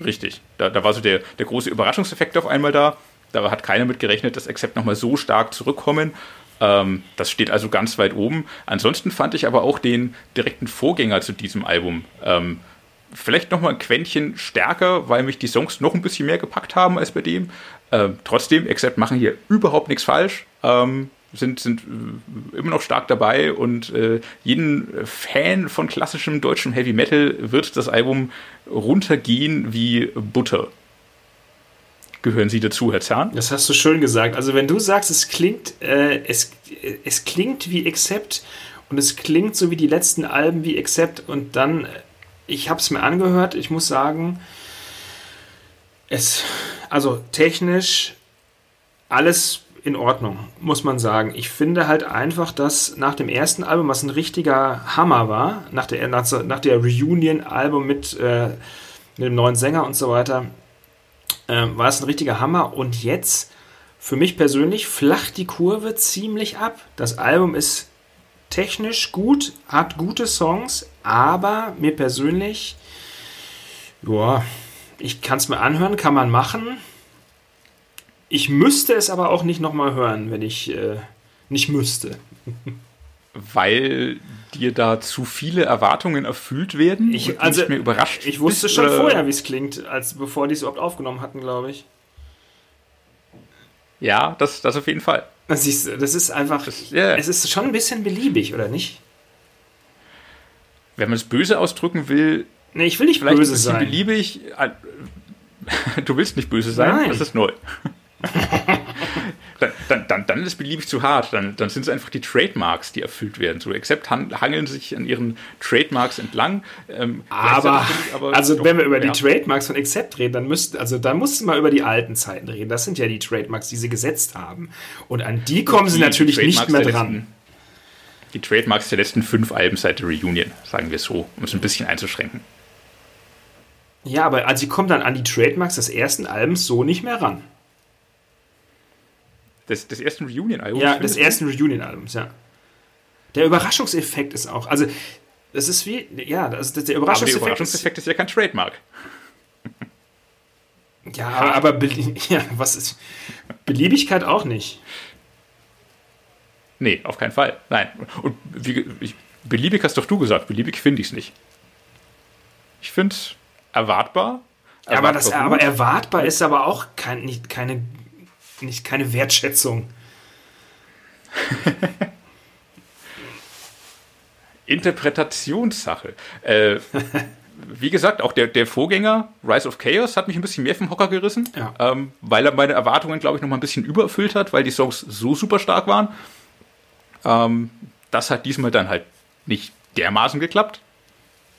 Richtig. Da, da war so der, der große Überraschungseffekt auf einmal da. Da hat keiner mit gerechnet, dass Accept nochmal so stark zurückkommen. Ähm, das steht also ganz weit oben. Ansonsten fand ich aber auch den direkten Vorgänger zu diesem Album ähm, vielleicht nochmal ein Quäntchen stärker, weil mich die Songs noch ein bisschen mehr gepackt haben als bei dem. Ähm, trotzdem, Accept machen hier überhaupt nichts falsch. Ähm, sind, sind äh, immer noch stark dabei und äh, jeden Fan von klassischem deutschem Heavy Metal wird das Album runtergehen wie Butter. Gehören Sie dazu, Herr Zahn? Das hast du schön gesagt. Also wenn du sagst, es klingt, äh, es, äh, es klingt wie Accept und es klingt so wie die letzten Alben wie Accept und dann, äh, ich habe es mir angehört, ich muss sagen, es, also technisch alles in Ordnung, muss man sagen. Ich finde halt einfach, dass nach dem ersten Album, was ein richtiger Hammer war, nach der, nach, der Reunion-Album mit, äh, mit dem neuen Sänger und so weiter, ähm, war es ein richtiger Hammer. Und jetzt, für mich persönlich, flacht die Kurve ziemlich ab. Das Album ist technisch gut, hat gute Songs, aber mir persönlich, ja, ich kann es mir anhören, kann man machen. Ich müsste es aber auch nicht nochmal hören, wenn ich äh, nicht müsste. Weil dir da zu viele Erwartungen erfüllt werden Ich- also, nicht mehr überrascht Ich wusste bist, schon oder? vorher, wie es klingt, als bevor die es überhaupt aufgenommen hatten, glaube ich. Ja, das, das auf jeden Fall. Das ist, das ist einfach, ja. es ist schon ein bisschen beliebig, oder nicht? Wenn man es böse ausdrücken will, Nee, ich will nicht vielleicht böse ein bisschen sein. beliebig. äh, Du willst nicht böse sein, Nein. das ist neu. dann, dann, dann, dann ist es beliebig zu hart. Dann, dann sind es einfach die Trademarks, die erfüllt werden. So Accept han- hangeln sich an ihren Trademarks entlang. Ähm, Aber, ich also doch, wenn wir über ja, die Trademarks von Accept reden, dann müssten, also dann mussten wir über die alten Zeiten reden. Das sind ja die Trademarks, die sie gesetzt haben. Und an die kommen sie die natürlich nicht mehr dran. Letzten, die Trademarks der letzten fünf Alben seit der Reunion, sagen wir so, um es ein bisschen einzuschränken. Ja, aber also sie kommen dann an die Trademarks des ersten Albums so nicht mehr ran. Des, des ersten Reunion-Albums? Ja, des ersten Reunion-Albums, ja. Der Überraschungseffekt ist auch, also das ist wie, ja, also der Aber der Überraschungseffekt, Überraschungseffekt ist ja kein Trademark. ist, ja, aber, ja, was ist Beliebigkeit auch nicht. Nee, auf keinen Fall. Nein. Und wie, ich, beliebig hast doch du gesagt. Beliebig finde ich es nicht. Ich finde es erwartbar, Ja, aber, das, aber erwartbar ist aber auch kein, nicht, keine, nicht, keine Wertschätzung. Interpretationssache. Äh, wie gesagt, auch der, der Vorgänger, Rise of Chaos, hat mich ein bisschen mehr vom Hocker gerissen, ja. ähm, weil er meine Erwartungen, glaube ich, noch mal ein bisschen übererfüllt hat, weil die Songs so super stark waren. Ähm, das hat diesmal dann halt nicht dermaßen geklappt.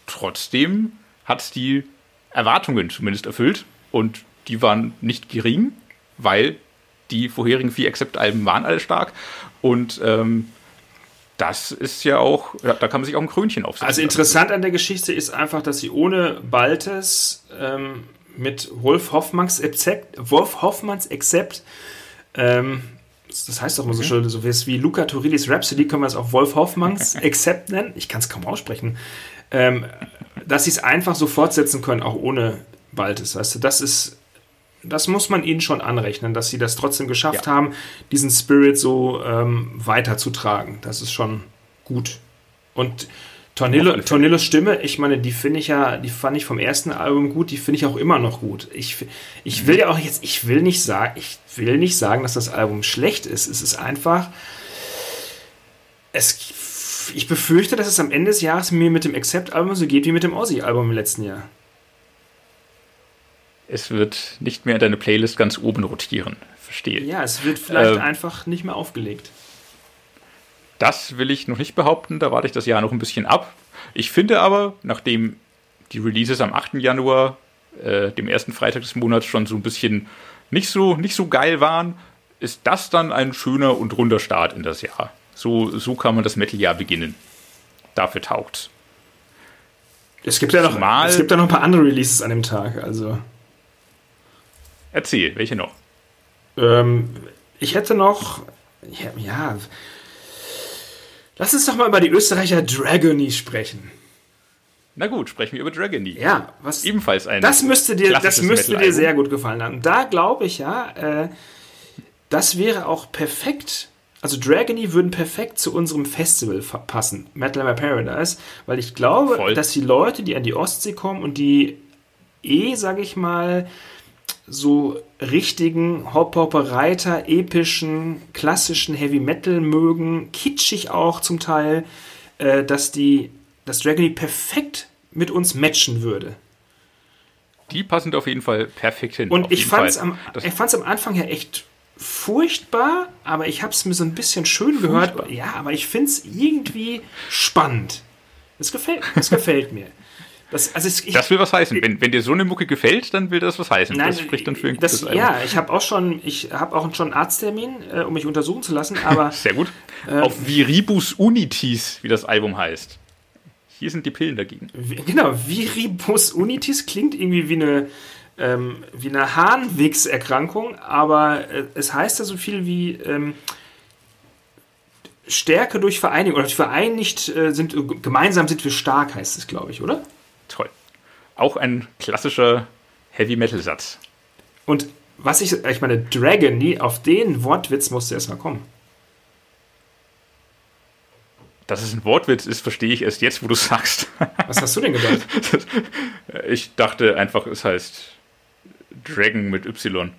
Trotzdem hat es die Erwartungen zumindest erfüllt und die waren nicht gering, weil die vorherigen vier Accept-Alben waren alle stark und ähm, das ist ja auch, da kann man sich auch ein Krönchen aufsetzen. Also interessant an der Geschichte ist einfach, dass sie ohne Baltes ähm, mit Wolf Hoffmanns Accept, Wolf Hoffmanns Accept, ähm, das heißt doch immer so schön, so wie Luca Turillis Rhapsody, können wir es auch Wolf Hoffmanns Accept nennen. Ich kann es kaum aussprechen. Ähm, dass sie es einfach so fortsetzen können, auch ohne Baltes. Weißt du, das ist das muss man ihnen schon anrechnen, dass sie das trotzdem geschafft ja. haben, diesen Spirit so ähm, weiterzutragen. Das ist schon gut. Und Tornillo, Tornillos Stimme, ich meine, die finde ich ja, die fand ich vom ersten Album gut, die finde ich auch immer noch gut. Ich, ich will ja auch jetzt, ich will nicht sagen, ich will nicht sagen, dass das Album schlecht ist. Es ist einfach, es, ich befürchte, dass es am Ende des Jahres mir mit dem Accept-Album so geht wie mit dem Aussie-Album im letzten Jahr es wird nicht mehr in deine Playlist ganz oben rotieren. Verstehe. Ja, es wird vielleicht äh, einfach nicht mehr aufgelegt. Das will ich noch nicht behaupten, da warte ich das Jahr noch ein bisschen ab. Ich finde aber, nachdem die Releases am 8. Januar, äh, dem ersten Freitag des Monats, schon so ein bisschen nicht so, nicht so geil waren, ist das dann ein schöner und runder Start in das Jahr. So, so kann man das Metal-Jahr beginnen. Dafür taugt es gibt ja noch, Zumal, es gibt ja noch ein paar andere Releases an dem Tag, also. Erzähl, welche noch? Ähm, ich hätte noch, ja, ja, lass uns doch mal über die Österreicher Dragony sprechen. Na gut, sprechen wir über Dragony. Ja, was ebenfalls ein Das müsste dir, das müsste dir sehr gut gefallen haben. Da glaube ich ja, äh, das wäre auch perfekt. Also Dragony würden perfekt zu unserem Festival passen, Metal Hammer Paradise, weil ich glaube, Voll. dass die Leute, die an die Ostsee kommen und die eh, sage ich mal, so richtigen Hop-Hop-Reiter, epischen, klassischen Heavy Metal mögen, kitschig auch zum Teil, äh, dass die, dass Dragony perfekt mit uns matchen würde. Die passen auf jeden Fall perfekt hin. Und ich fand es am, am Anfang ja echt furchtbar, aber ich habe es mir so ein bisschen schön furchtbar. gehört. Ja, aber ich finde es irgendwie spannend. Es gefällt, es gefällt mir. Das, also es, ich, das will was heißen. Wenn, wenn dir so eine Mucke gefällt, dann will das was heißen. Nein, das spricht dann für ein das, gutes Ja, ich habe auch schon, ich habe auch schon einen Arzttermin, äh, um mich untersuchen zu lassen, aber. Sehr gut. Ähm, Auf Viribus Unitis, wie das Album heißt. Hier sind die Pillen dagegen. Genau, Viribus Unitis klingt irgendwie wie eine, ähm, wie eine Harnwegserkrankung, aber äh, es heißt ja so viel wie. Ähm, Stärke durch Vereinigung oder vereinigt äh, sind gemeinsam sind wir stark heißt es glaube ich oder toll. Auch ein klassischer Heavy Metal Satz. Und was ich, ich meine, Dragon, auf den Wortwitz musste erstmal kommen. Dass es ein Wortwitz ist, verstehe ich erst jetzt, wo du sagst. Was hast du denn gedacht? ich dachte einfach, es heißt Dragon mit Y.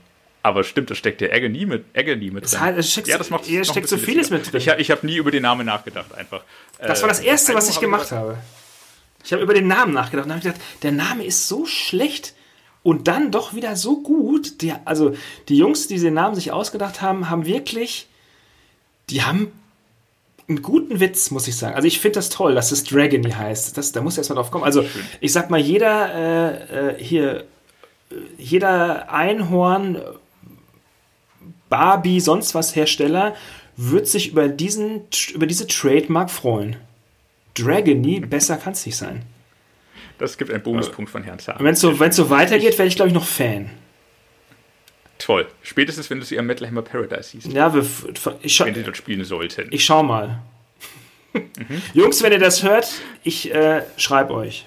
Aber stimmt, da steckt der Agony mit, Agony mit drin. Heißt, steckt, ja, das macht Hier steckt so vieles mit drin. Ich, ich habe nie über den Namen nachgedacht, einfach. Das war das äh, Erste, was ich gemacht habe. Ich habe über den Namen nachgedacht und habe gedacht, der Name ist so schlecht und dann doch wieder so gut. Die, also die Jungs, die den Namen sich ausgedacht haben, haben wirklich, die haben einen guten Witz, muss ich sagen. Also ich finde das toll, dass es Dragony heißt. Das, da muss erstmal drauf kommen. Also ich sag mal, jeder äh, äh, hier, jeder Einhorn, Barbie, sonst was Hersteller wird sich über diesen, über diese Trademark freuen. Dragony, besser kann es nicht sein. Das gibt einen Bonuspunkt von Herrn Zahn. Wenn es so, so weitergeht, werde ich, glaube ich, noch Fan. Toll. Spätestens, wenn du sie am Metal Hammer Paradise siehst. Ja, wir, ich wenn sie dort spielen sollten. Ich schau mal. Mhm. Jungs, wenn ihr das hört, ich äh, schreibe euch.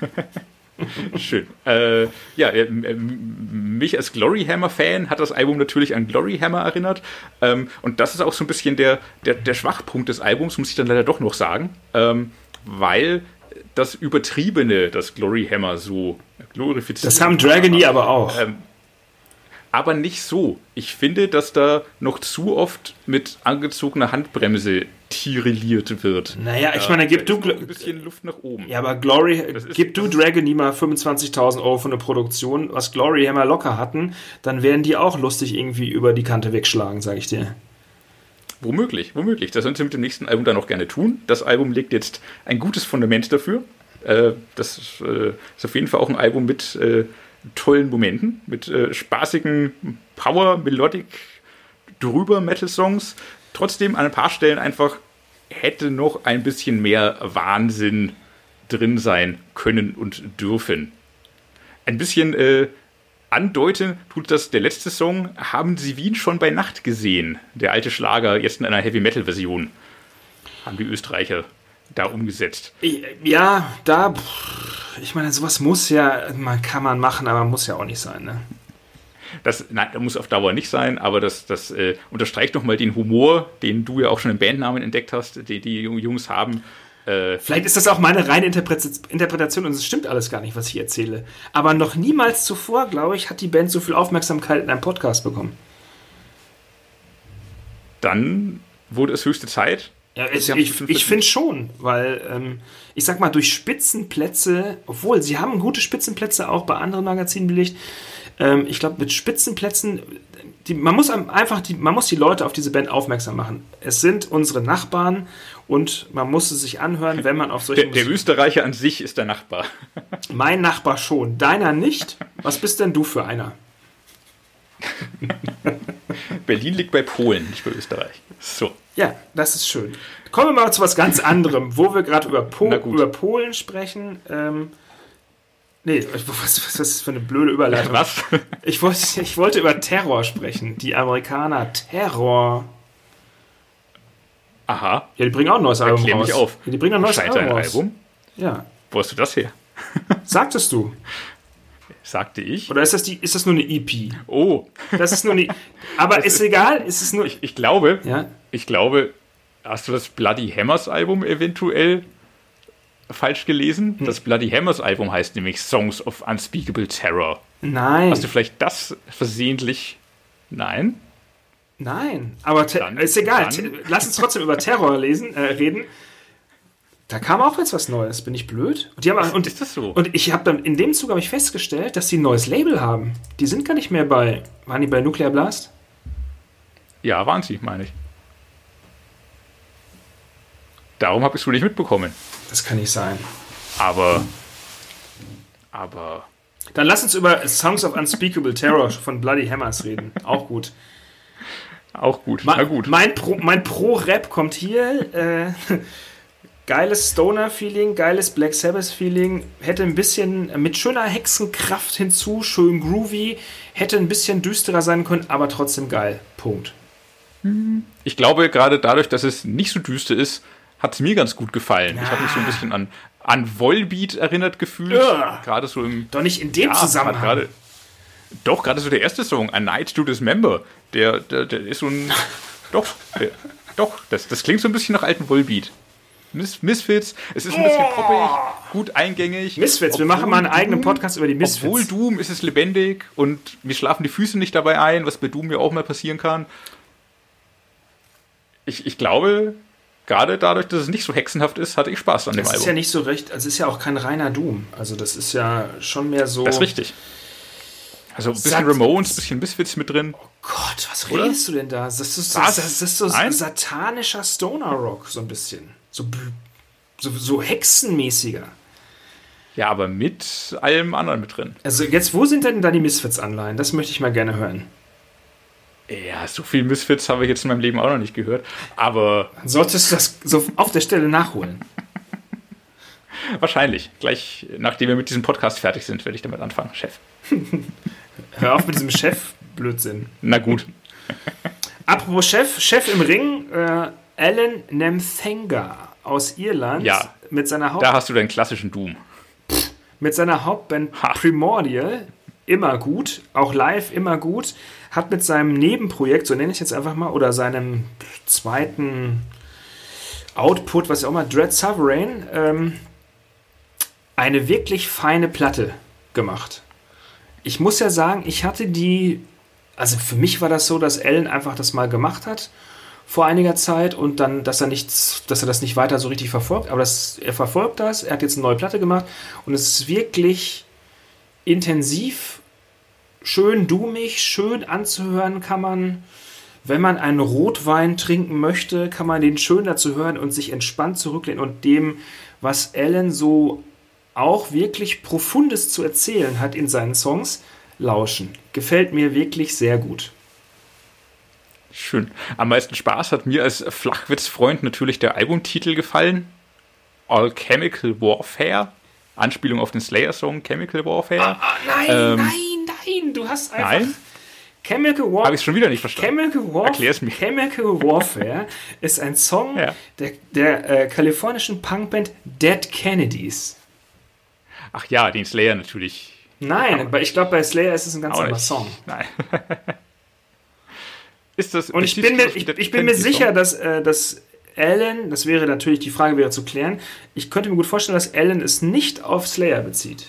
Schön. Äh, ja, äh, mich als Gloryhammer-Fan hat das Album natürlich an Gloryhammer erinnert. Ähm, und das ist auch so ein bisschen der, der, der Schwachpunkt des Albums, muss ich dann leider doch noch sagen. Ähm, weil das Übertriebene, das Glory Hammer so glorifiziert. Das haben Dragony aber auch. Ähm, aber nicht so. Ich finde, dass da noch zu oft mit angezogener Handbremse tiriliert wird. Naja, ich meine, gib du. ein bisschen Luft nach oben. Ja, aber Glory, gib du Dragony mal 25.000 Euro für eine Produktion, was Glory Hammer locker hatten, dann werden die auch lustig irgendwie über die Kante wegschlagen, sag ich dir. Womöglich, womöglich. Das sollen sie mit dem nächsten Album dann auch gerne tun. Das Album legt jetzt ein gutes Fundament dafür. Äh, das ist, äh, ist auf jeden Fall auch ein Album mit äh, tollen Momenten, mit spaßigen Power, Melodic, drüber Metal-Songs. Trotzdem an ein paar Stellen einfach hätte noch ein bisschen mehr Wahnsinn drin sein können und dürfen. Ein bisschen äh, andeuten tut das der letzte Song, haben Sie Wien schon bei Nacht gesehen? Der alte Schlager, jetzt in einer Heavy-Metal-Version. Haben die Österreicher da umgesetzt. Ich- Ja, da, ich meine, sowas muss ja, man kann man machen, aber muss ja auch nicht sein, ne? Das, nein, das muss auf Dauer nicht sein, aber das, das äh, unterstreicht nochmal den Humor, den du ja auch schon im Bandnamen entdeckt hast, den die Jungs haben. Äh, Vielleicht ist das auch meine reine Interpret- Interpretation und es stimmt alles gar nicht, was ich erzähle. Aber noch niemals zuvor, glaube ich, hat die Band so viel Aufmerksamkeit in einem Podcast bekommen. dann wurde es höchste Zeit. Ja, ich, ich, ich finde schon, weil ähm, ich sag mal, durch Spitzenplätze, obwohl sie haben gute Spitzenplätze auch bei anderen Magazinen belegt, ähm, ich glaube, mit Spitzenplätzen, die, man muss einfach die, man muss die Leute auf diese Band aufmerksam machen. Es sind unsere Nachbarn und man muss es sich anhören, wenn man auf solche Der, der Österreicher an sich ist der Nachbar. Mein Nachbar schon, deiner nicht. Was bist denn du für einer? Berlin liegt bei Polen, nicht bei Österreich. So. Ja, das ist schön. Kommen wir mal zu was ganz anderem, wo wir gerade über, po über Polen sprechen. Ähm, nee, was, was, was ist für eine blöde Überleitung? Was? Ich wollte, ich wollte über Terror sprechen. Die Amerikaner Terror. Aha. Ja, die bringen auch ein neues Album Erklär raus. mich auf. Ja, die bringen ein neues ein Album raus. Album? Ja. Wo hast du das her? Sagtest du? Sagte ich. Oder ist das, die, ist das nur eine EP? Oh, Das ist nur eine. Aber ist egal, ist es nur. ich, ich glaube, ja? ich glaube, hast du das Bloody Hammers Album eventuell falsch gelesen? Hm. Das Bloody Hammers Album heißt nämlich Songs of Unspeakable Terror. Nein. Hast du vielleicht das versehentlich? Nein? Nein, aber Dann- ist egal. dann- Lass uns trotzdem über Terror lesen, äh, reden. Da kam auch jetzt was Neues. Bin ich blöd? Und, die haben, und, Ist das so? und ich habe dann in dem Zug habe ich festgestellt, dass die ein neues Label haben. Die sind gar nicht mehr bei. Waren die bei Nuclear Blast? Ja, waren sie, meine ich. Darum habe ich es wohl nicht mitbekommen. Das kann nicht sein. Aber, aber, Dann lass uns über Songs of Unspeakable Terror von Bloody Hammers reden. Auch gut. auch gut. Ma- Na gut. Mein Pro- mein Pro-Rap kommt hier. Äh, geiles Stoner-Feeling, geiles Black Sabbath-Feeling. Hätte ein bisschen mit schöner Hexenkraft hinzu, schön groovy. Hätte ein bisschen düsterer sein können, aber trotzdem geil. Punkt. Ich glaube, gerade dadurch, dass es nicht so düster ist, hat es mir ganz gut gefallen. Ich habe mich so ein bisschen an, an Volbeat erinnert gefühlt. Ja. Gerade so im Doch nicht in dem Ja, Zusammenhang. Gerade, doch, gerade so der erste Song, A Night to Dismember, der, der, der ist so ein. doch, der, doch, das, das klingt so ein bisschen nach alten Volbeat. Mis Misfits, es ist ein bisschen poppig, gut eingängig. Misfits, wir Obwohl machen mal einen eigenen Podcast über die Misfits. Obwohl Doom ist es lebendig und mir schlafen die Füße nicht dabei ein, was bei Doom ja auch mal passieren kann. Ich, ich glaube, gerade dadurch, dass es nicht so hexenhaft ist, hatte ich Spaß an dem das ist Album. ja nicht so recht, also es ist ja auch kein reiner Doom. Also das ist ja schon mehr so. das ist richtig. Also ein bisschen Sagt- Ramones, ein bisschen Misfits mit drin. Gott, was Oder? redest du denn da? Das ist, so- das ist so Nein? satanischer Stoner Rock, so ein bisschen. So, so, so hexenmäßiger. Ja, aber mit allem anderen mit drin. Also jetzt, wo sind denn da die Misfits-Anleihen? Das möchte ich mal gerne hören. Ja, so viel Misfits habe ich jetzt in meinem Leben auch noch nicht gehört. Aber Dann solltest du das so auf der Stelle nachholen. wahrscheinlich. Gleich nachdem wir mit diesem Podcast fertig sind, werde ich damit anfangen, Chef. Hör auf mit diesem Chef-Blödsinn. Na gut. Apropos Chef, Chef im Ring, äh, Alan Nemthenga aus Irland Ja. mit seiner Haupt Da hast du deinen klassischen Doom. mit seiner Hauptband Ha. Primordial immer gut, auch live immer gut, hat mit seinem Nebenprojekt, so nenne ich es jetzt einfach mal, oder seinem zweiten Output, was auch immer, Dread Sovereign, ähm, eine wirklich feine Platte gemacht. Ich muss ja sagen, ich hatte die, also für mich war das so, dass Ellen einfach das mal gemacht hat vor einiger Zeit und dann, dass er nichts, dass er das nicht weiter so richtig verfolgt, aber das, er verfolgt das, er hat jetzt eine neue Platte gemacht und es ist wirklich intensiv, schön dummig, schön anzuhören kann man. Wenn man einen Rotwein trinken möchte, kann man den schön dazu hören und sich entspannt zurücklehnen und dem, was Ellen so auch wirklich Profundes zu erzählen hat in seinen Songs, lauschen. Gefällt mir wirklich sehr gut. Schön. Am meisten Spaß hat mir als Flachwitzfreund natürlich der Albumtitel gefallen. Alchemical Warfare. Anspielung auf den Slayer-Song Chemical Warfare. Ah, ah, nein, ähm, nein, nein, du hast einfach. Nein? Chemical Warfare. Habe ich schon wieder nicht verstanden. Chemical, Warf Erklär's mir. Chemical Warfare ist ein Song ja. der, der äh, kalifornischen Punkband Dead Kennedys. Ach ja, den Slayer natürlich. Nein, aber ich glaube, bei Slayer ist es ein ganz anderer Song. Nein. ist das, Und ich bin, mir, ich, ich bin mir sicher, dass, äh, dass Alan, das wäre natürlich die Frage wäre zu klären, ich könnte mir gut vorstellen, dass Alan es nicht auf Slayer bezieht.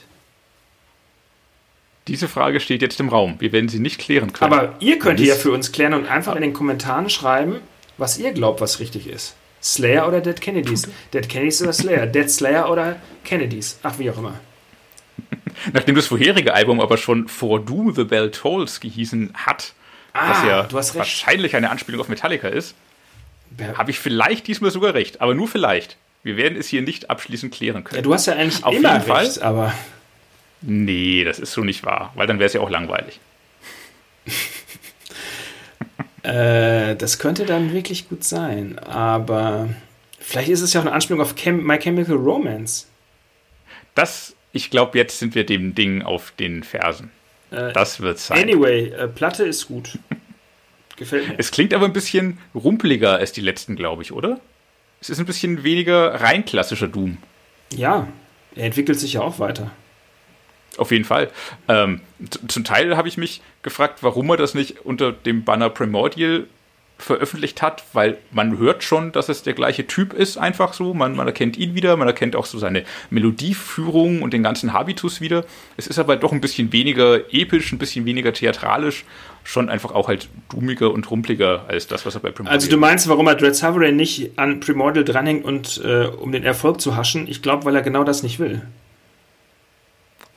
Diese Frage steht jetzt im Raum. Wir werden sie nicht klären können. Aber ihr könnt ja für uns klären und einfach in den Kommentaren schreiben, was ihr glaubt, was richtig ist. Slayer oder Dead Kennedys? Dead Kennedys oder Slayer? Dead Slayer oder Kennedys? Ach, wie auch immer. Nachdem das vorherige Album aber schon For Do the Bell Tolls gehießen hat, ah, was ja wahrscheinlich eine Anspielung auf Metallica ist, habe ich vielleicht diesmal sogar recht, aber nur vielleicht. Wir werden es hier nicht abschließend klären können. Ja, du hast ja eigentlich auf jeden recht, Fall, aber. Nee, das ist so nicht wahr, weil dann wäre es ja auch langweilig. äh, das könnte dann wirklich gut sein, aber vielleicht ist es ja auch eine Anspielung auf Chem My Chemical Romance. Das, ich glaube, jetzt sind wir dem Ding auf den Fersen. Äh, das wird sein. Anyway, äh, Platte ist gut. Gefällt mir. Es klingt aber ein bisschen rumpeliger als die letzten, glaube ich, oder? Es ist ein bisschen weniger rein klassischer Doom. Ja, er entwickelt sich ja auch weiter. Auf jeden Fall. Ähm, zum Teil habe ich mich gefragt, warum er das nicht unter dem Banner Primordial veröffentlicht hat, weil man hört schon, dass es der gleiche Typ ist, einfach so. Man, man erkennt ihn wieder, man erkennt auch so seine Melodieführung und den ganzen Habitus wieder. Es ist aber doch ein bisschen weniger episch, ein bisschen weniger theatralisch, schon einfach auch halt dummiger und rumpeliger als das, was er bei Primordial Also du meinst, warum er Dread Sovereign nicht an Primordial dranhängt und äh, um den Erfolg zu haschen? Ich glaube, weil er genau das nicht will.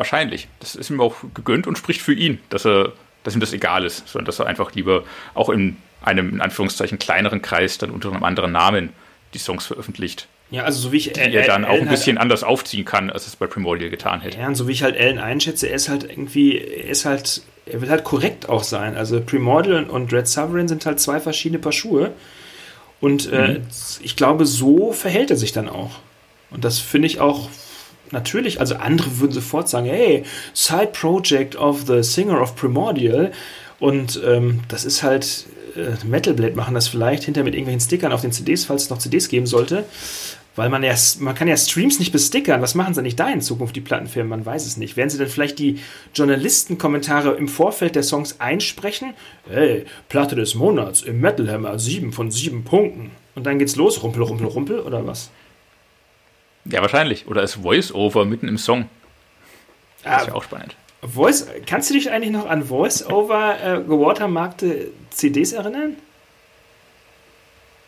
Wahrscheinlich. Das ist ihm auch gegönnt und spricht für ihn, dass er, dass ihm das egal ist, sondern dass er einfach lieber auch in einem, in Anführungszeichen, kleineren Kreis dann unter einem anderen Namen die Songs veröffentlicht. Ja, also so wie ich die er dann auch ein bisschen anders aufziehen kann, als es bei Primordial getan hätte. Ja, und so wie ich halt Ellen einschätze, er ist halt irgendwie, er ist halt, er will halt korrekt auch sein. Also Primordial und Red Sovereign sind halt zwei verschiedene Paar Schuhe. Und äh, mhm. ich glaube, so verhält er sich dann auch. Und das finde ich auch natürlich, also andere würden sofort sagen, hey, Side Project of the Singer of Primordial. Und ähm, das ist halt, äh, Metal Blade machen das vielleicht hinter mit irgendwelchen Stickern auf den CDs, falls es noch CDs geben sollte. Weil man ja, man kann ja Streams nicht bestickern. Was machen sie nicht da in Zukunft, die Plattenfirmen? Man weiß es nicht. Werden sie denn vielleicht die Journalistenkommentare im Vorfeld der Songs einsprechen? Hey, Platte des Monats im Metal Hammer, 7 von 7 Punkten. Und dann geht's los, rumpel, rumpel, rumpel, oder was? Ja, wahrscheinlich. Oder als Voice-Over mitten im Song. Das ah, ist ja auch spannend. Voice, kannst du dich eigentlich noch an Voice-Over äh, gewatermarkte CDs erinnern?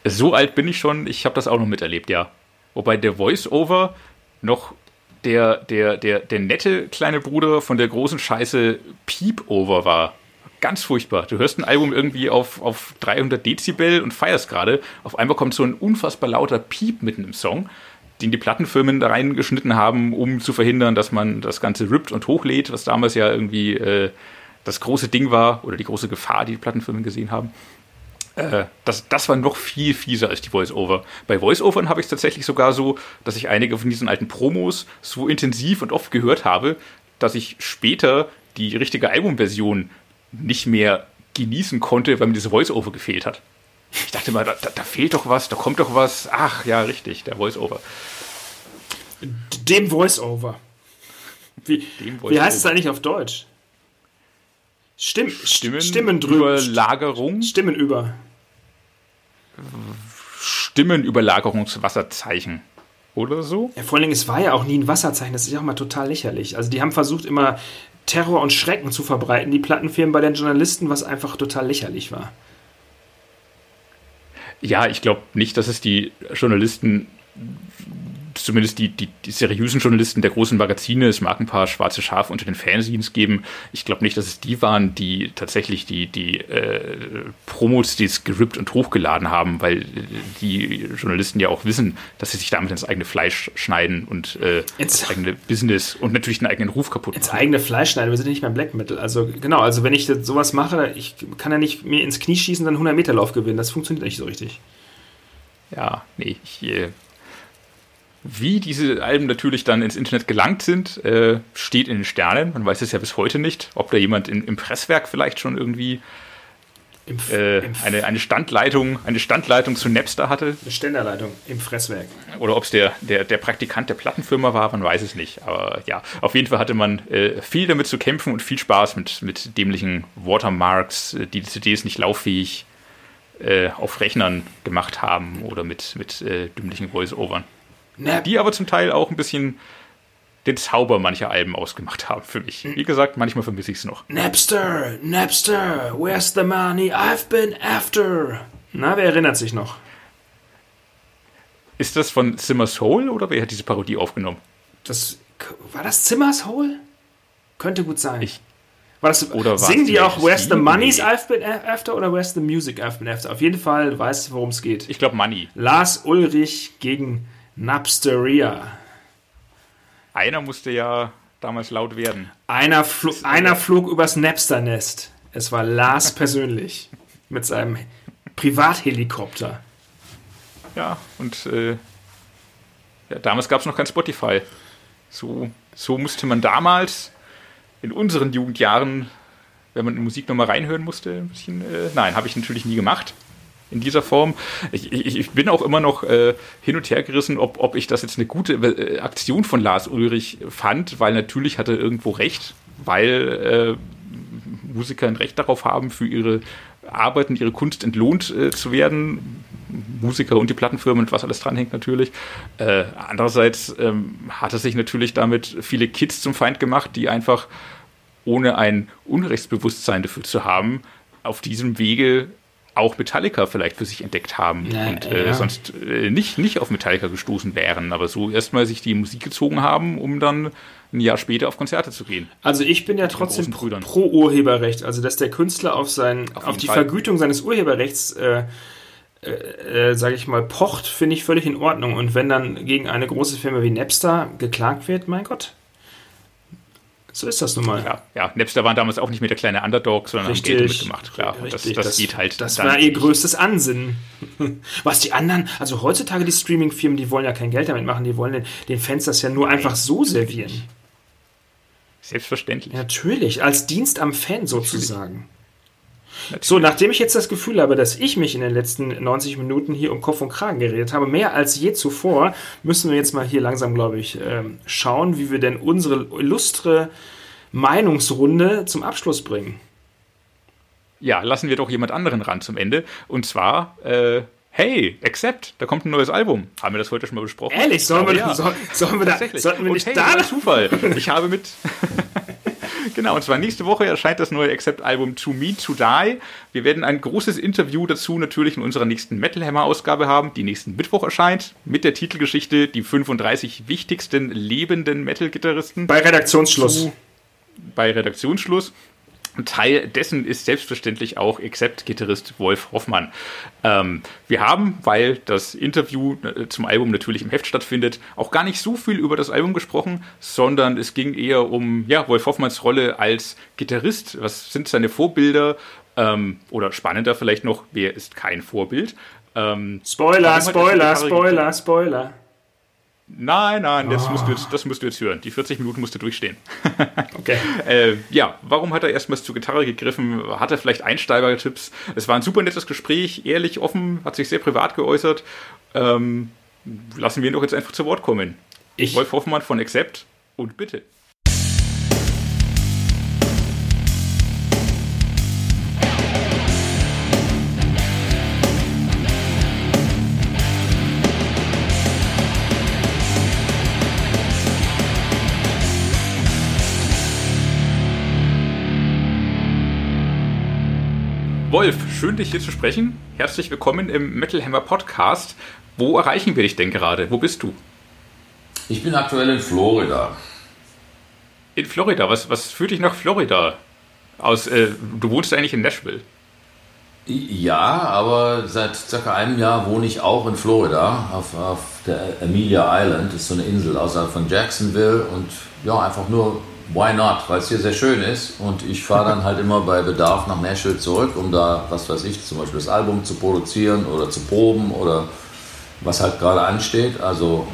So alt bin ich schon, ich habe das auch noch miterlebt, ja. Wobei der Voice-Over noch der, der, der, der nette kleine Bruder von der großen Scheiße Peep-Over war. Ganz furchtbar. Du hörst ein Album irgendwie auf, auf 300 Dezibel und feierst gerade. Auf einmal kommt so ein unfassbar lauter Piep mitten im Song den die Plattenfirmen da reingeschnitten haben, um zu verhindern, dass man das Ganze rippt und hochlädt, was damals ja irgendwie äh, das große Ding war oder die große Gefahr, die die Plattenfirmen gesehen haben. Äh, das, das war noch viel fieser als die Voice-Over. Bei Voice-Overn habe ich es tatsächlich sogar so, dass ich einige von diesen alten Promos so intensiv und oft gehört habe, dass ich später die richtige Albumversion nicht mehr genießen konnte, weil mir diese Voice-Over gefehlt hat. Ich dachte mal, da, da, fehlt doch was, da kommt doch was. Ach ja, richtig, der Voice-Over. Dem Voice-Over. Wie, Voice wie heißt es eigentlich auf Deutsch? Stimm, Stimmen, Stimmenüberlagerung? Stimmenüber. Stimmenüberlagerungswasserzeichen. oder so. Ja, vor allen Dingen, es war ja auch nie ein Wasserzeichen, das ist ja auch mal total lächerlich. Also die haben versucht immer Terror und Schrecken zu verbreiten, die Plattenfirmen bei den Journalisten, was einfach total lächerlich war. Ja, ich glaube nicht, dass es die Journalisten zumindest die, die, die, seriösen Journalisten der großen Magazine, es mag ein paar schwarze Schafe unter den Fanzines geben. Ich glaube nicht, dass es die waren, die tatsächlich die, die äh, Promos, die es gerippt und hochgeladen haben, weil die Journalisten ja auch wissen, dass sie sich damit ins eigene Fleisch schneiden und äh, ins eigene Business und natürlich den eigenen Ruf kaputt machen. Ins eigene Fleisch schneiden, wir sind nicht beim Black Metal. Also genau, also wenn ich sowas mache, ich kann ja nicht mir ins Knie schießen, dann 100 Meter Lauf gewinnen. Das funktioniert nicht so richtig. Ja, nee, ich äh, wie diese Alben natürlich dann ins Internet gelangt sind, äh, steht in den Sternen. Man weiß es ja bis heute nicht, ob da jemand in, im Presswerk vielleicht schon irgendwie Im, äh, im eine, eine, Standleitung, eine Standleitung zu Napster hatte. Eine Ständerleitung im Fresswerk. Oder ob es der, der, der Praktikant der Plattenfirma war, man weiß es nicht. Aber ja, auf jeden Fall hatte man äh, viel damit zu kämpfen und viel Spaß mit, mit dämlichen Watermarks, äh, die die CDs nicht lauffähig äh, auf Rechnern gemacht haben oder mit, mit äh, dümmlichen Voice-Overn. Nap die aber zum Teil auch ein bisschen den Zauber mancher Alben ausgemacht haben für mich. Wie gesagt, manchmal vermisse ich es noch. Napster, Napster, where's the money I've been after? Na, wer erinnert sich noch? Ist das von Zimmer's Hole oder wer hat diese Parodie aufgenommen? Das, war das Zimmer's Hole? Könnte gut sein. Ich war das, oder singen die auch Where's the Money's I've been after oder Where's the Music I've been after? Auf jeden Fall weißt du, worum es geht. Ich glaube Money. Lars Ulrich gegen Napsteria. Einer musste ja damals laut werden. Einer, fl einer flog übers Napster-Nest. Es war Lars persönlich mit seinem Privathelikopter. Ja, und äh, ja, damals gab es noch kein Spotify. So, so musste man damals in unseren Jugendjahren, wenn man in Musik nochmal reinhören musste, ein bisschen. Äh, nein, habe ich natürlich nie gemacht in dieser Form. Ich, ich, ich bin auch immer noch äh, hin und her gerissen, ob, ob ich das jetzt eine gute äh, Aktion von Lars Ulrich fand, weil natürlich hat er irgendwo recht, weil äh, Musiker ein Recht darauf haben, für ihre Arbeiten, ihre Kunst entlohnt äh, zu werden. Musiker und die Plattenfirmen und was alles dranhängt natürlich. Äh, andererseits ähm, hat er sich natürlich damit viele Kids zum Feind gemacht, die einfach ohne ein Unrechtsbewusstsein dafür zu haben, auf diesem Wege auch Metallica vielleicht für sich entdeckt haben ja, und äh, ja. sonst äh, nicht, nicht auf Metallica gestoßen wären, aber so erstmal sich die Musik gezogen haben, um dann ein Jahr später auf Konzerte zu gehen. Also ich bin ja trotzdem pro Urheberrecht, also dass der Künstler auf sein, auf, auf die Fall. Vergütung seines Urheberrechts äh, äh, äh, sage ich mal, pocht, finde ich völlig in Ordnung. Und wenn dann gegen eine große Firma wie Napster geklagt wird, mein Gott, so ist das nun mal. Ja, ja, Napster waren damals auch nicht mehr der kleine Underdog, sondern richtig, haben Geld mitgemacht. Klar, richtig, das, das, geht halt. Das war ihr größtes Ansinnen. Was die anderen, also heutzutage die Streaming-Firmen, die wollen ja kein Geld damit machen, die wollen den, den Fans das ja nur Nein. einfach so servieren. Selbstverständlich. Natürlich, als Dienst am Fan sozusagen. Natürlich. So, nachdem ich jetzt das Gefühl habe, dass ich mich in den letzten 90 Minuten hier um Kopf und Kragen geredet habe, mehr als je zuvor, müssen wir jetzt mal hier langsam, glaube ich, ähm, schauen, wie wir denn unsere illustre Meinungsrunde zum Abschluss bringen. Ja, lassen wir doch jemand anderen ran zum Ende. Und zwar, äh, hey, Accept, da kommt ein neues Album. Haben wir das heute schon mal besprochen? Ehrlich, sollen wir, ja. so, sollen wir da, sollten wir nicht hey, da... Zufall. Ich habe mit... Genau, und zwar nächste Woche erscheint das neue Accept-Album To Me To Die. Wir werden ein großes Interview dazu natürlich in unserer nächsten Metal Hammer-Ausgabe haben, die nächsten Mittwoch erscheint, mit der Titelgeschichte Die 35 wichtigsten lebenden Metal-Gitarristen. Bei Redaktionsschluss. bei Redaktionsschluss. Teil dessen ist selbstverständlich auch Accept-Gitarrist Wolf Hoffmann. Ähm, wir haben, weil das Interview äh, zum Album natürlich im Heft stattfindet, auch gar nicht so viel über das Album gesprochen, sondern es ging eher um ja, Wolf Hoffmanns Rolle als Gitarrist. Was sind seine Vorbilder? Ähm, oder spannender vielleicht noch, wer ist kein Vorbild? Ähm, Spoiler, Spoiler, Spoiler, Spoiler. Nein, nein, das, musst du jetzt, das musst du jetzt hören. Die 40 Minuten musst du durchstehen. okay. äh, ja, warum hat er erstmals zur Gitarre gegriffen? Hat er vielleicht Einsteigertipps? Es war ein super nettes Gespräch, ehrlich, offen, hat sich sehr privat geäußert. Ähm, lassen wir ihn doch jetzt einfach zu Wort kommen. Ich. Wolf Hoffmann von Accept und bitte. Wolf, schön dich hier zu sprechen. Herzlich willkommen im Metal Hammer Podcast. Wo erreichen wir dich denn gerade? Wo bist du? Ich bin aktuell in Florida. In Florida? Was, was führt dich nach Florida? Aus, äh, du wohnst eigentlich in Nashville. Ja, aber seit circa einem Jahr wohne ich auch in Florida auf, auf der Amelia Island. Das ist so eine Insel außerhalb von Jacksonville und ja, einfach nur why not, weil es hier sehr schön ist und ich fahre dann halt immer bei Bedarf nach Nashville zurück, um da, was weiß ich, zum Beispiel das Album zu produzieren oder zu proben oder was halt gerade ansteht. Also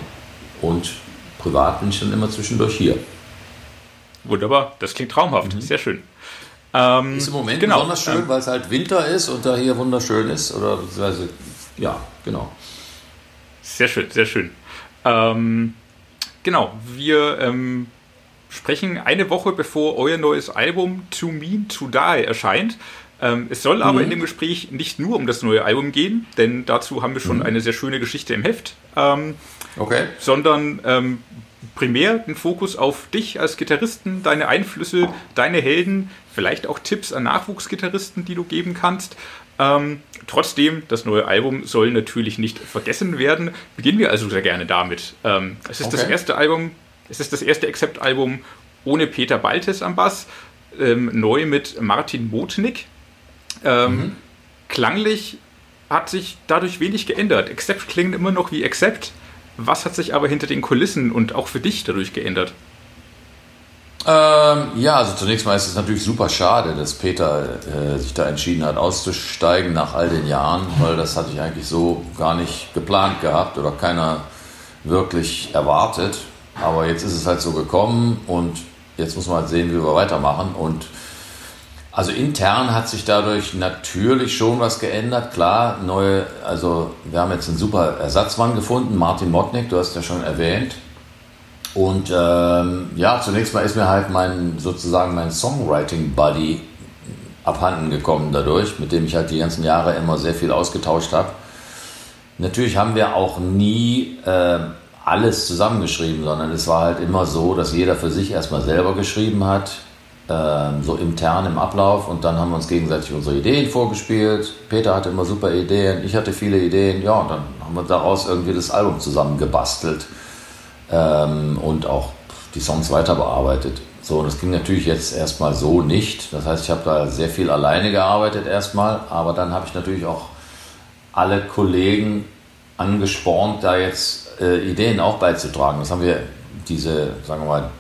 und privat bin ich dann immer zwischendurch hier. Wunderbar, das klingt traumhaft, mhm. sehr schön. Ähm, ist im Moment genau. besonders schön, ähm, weil es halt Winter ist und da hier wunderschön ist. Oder beziehungsweise, ja, genau. Sehr schön, sehr schön. Ähm, genau, wir ähm, sprechen eine Woche bevor euer neues Album To Mean to Die erscheint. Ähm, es soll aber mhm. in dem Gespräch nicht nur um das neue Album gehen, denn dazu haben wir schon mhm. eine sehr schöne Geschichte im Heft. Ähm, okay. Sondern ähm, primär den Fokus auf dich als Gitarristen, deine Einflüsse, deine Helden, vielleicht auch Tipps an Nachwuchsgitarristen, die du geben kannst. Ähm, trotzdem, das neue Album soll natürlich nicht vergessen werden. Beginnen wir also sehr gerne damit. Ähm, es ist okay. das erste Album, es ist das erste Accept-Album ohne Peter Baltes am Bass, ähm, neu mit Martin Motnik. Ähm, mhm. Klanglich hat sich dadurch wenig geändert. Accept klingt immer noch wie Accept. Was hat sich aber hinter den Kulissen und auch für dich dadurch geändert? Ähm, ja, also zunächst mal ist es natürlich super schade, dass Peter äh, sich da entschieden hat, auszusteigen nach all den Jahren, weil das hatte ich eigentlich so gar nicht geplant gehabt oder keiner wirklich erwartet. Aber jetzt ist es halt so gekommen und jetzt muss man halt sehen, wie wir weitermachen. Und also intern hat sich dadurch natürlich schon was geändert. Klar, neue, also wir haben jetzt einen super Ersatzmann gefunden, Martin Motnik, du hast ja schon erwähnt. Und ähm, ja, zunächst mal ist mir halt mein sozusagen mein Songwriting-Buddy abhanden gekommen dadurch, mit dem ich halt die ganzen Jahre immer sehr viel ausgetauscht habe. Natürlich haben wir auch nie äh, alles zusammengeschrieben, sondern es war halt immer so, dass jeder für sich erstmal selber geschrieben hat, äh, so intern im Ablauf und dann haben wir uns gegenseitig unsere Ideen vorgespielt. Peter hatte immer super Ideen, ich hatte viele Ideen, ja, und dann haben wir daraus irgendwie das Album zusammen gebastelt ähm, und auch die Songs weiter bearbeitet. So, und das ging natürlich jetzt erstmal so nicht. Das heißt, ich habe da sehr viel alleine gearbeitet erstmal, aber dann habe ich natürlich auch alle Kollegen angespornt, da jetzt äh, Ideen auch beizutragen. Das haben wir, diese, sagen wir mal,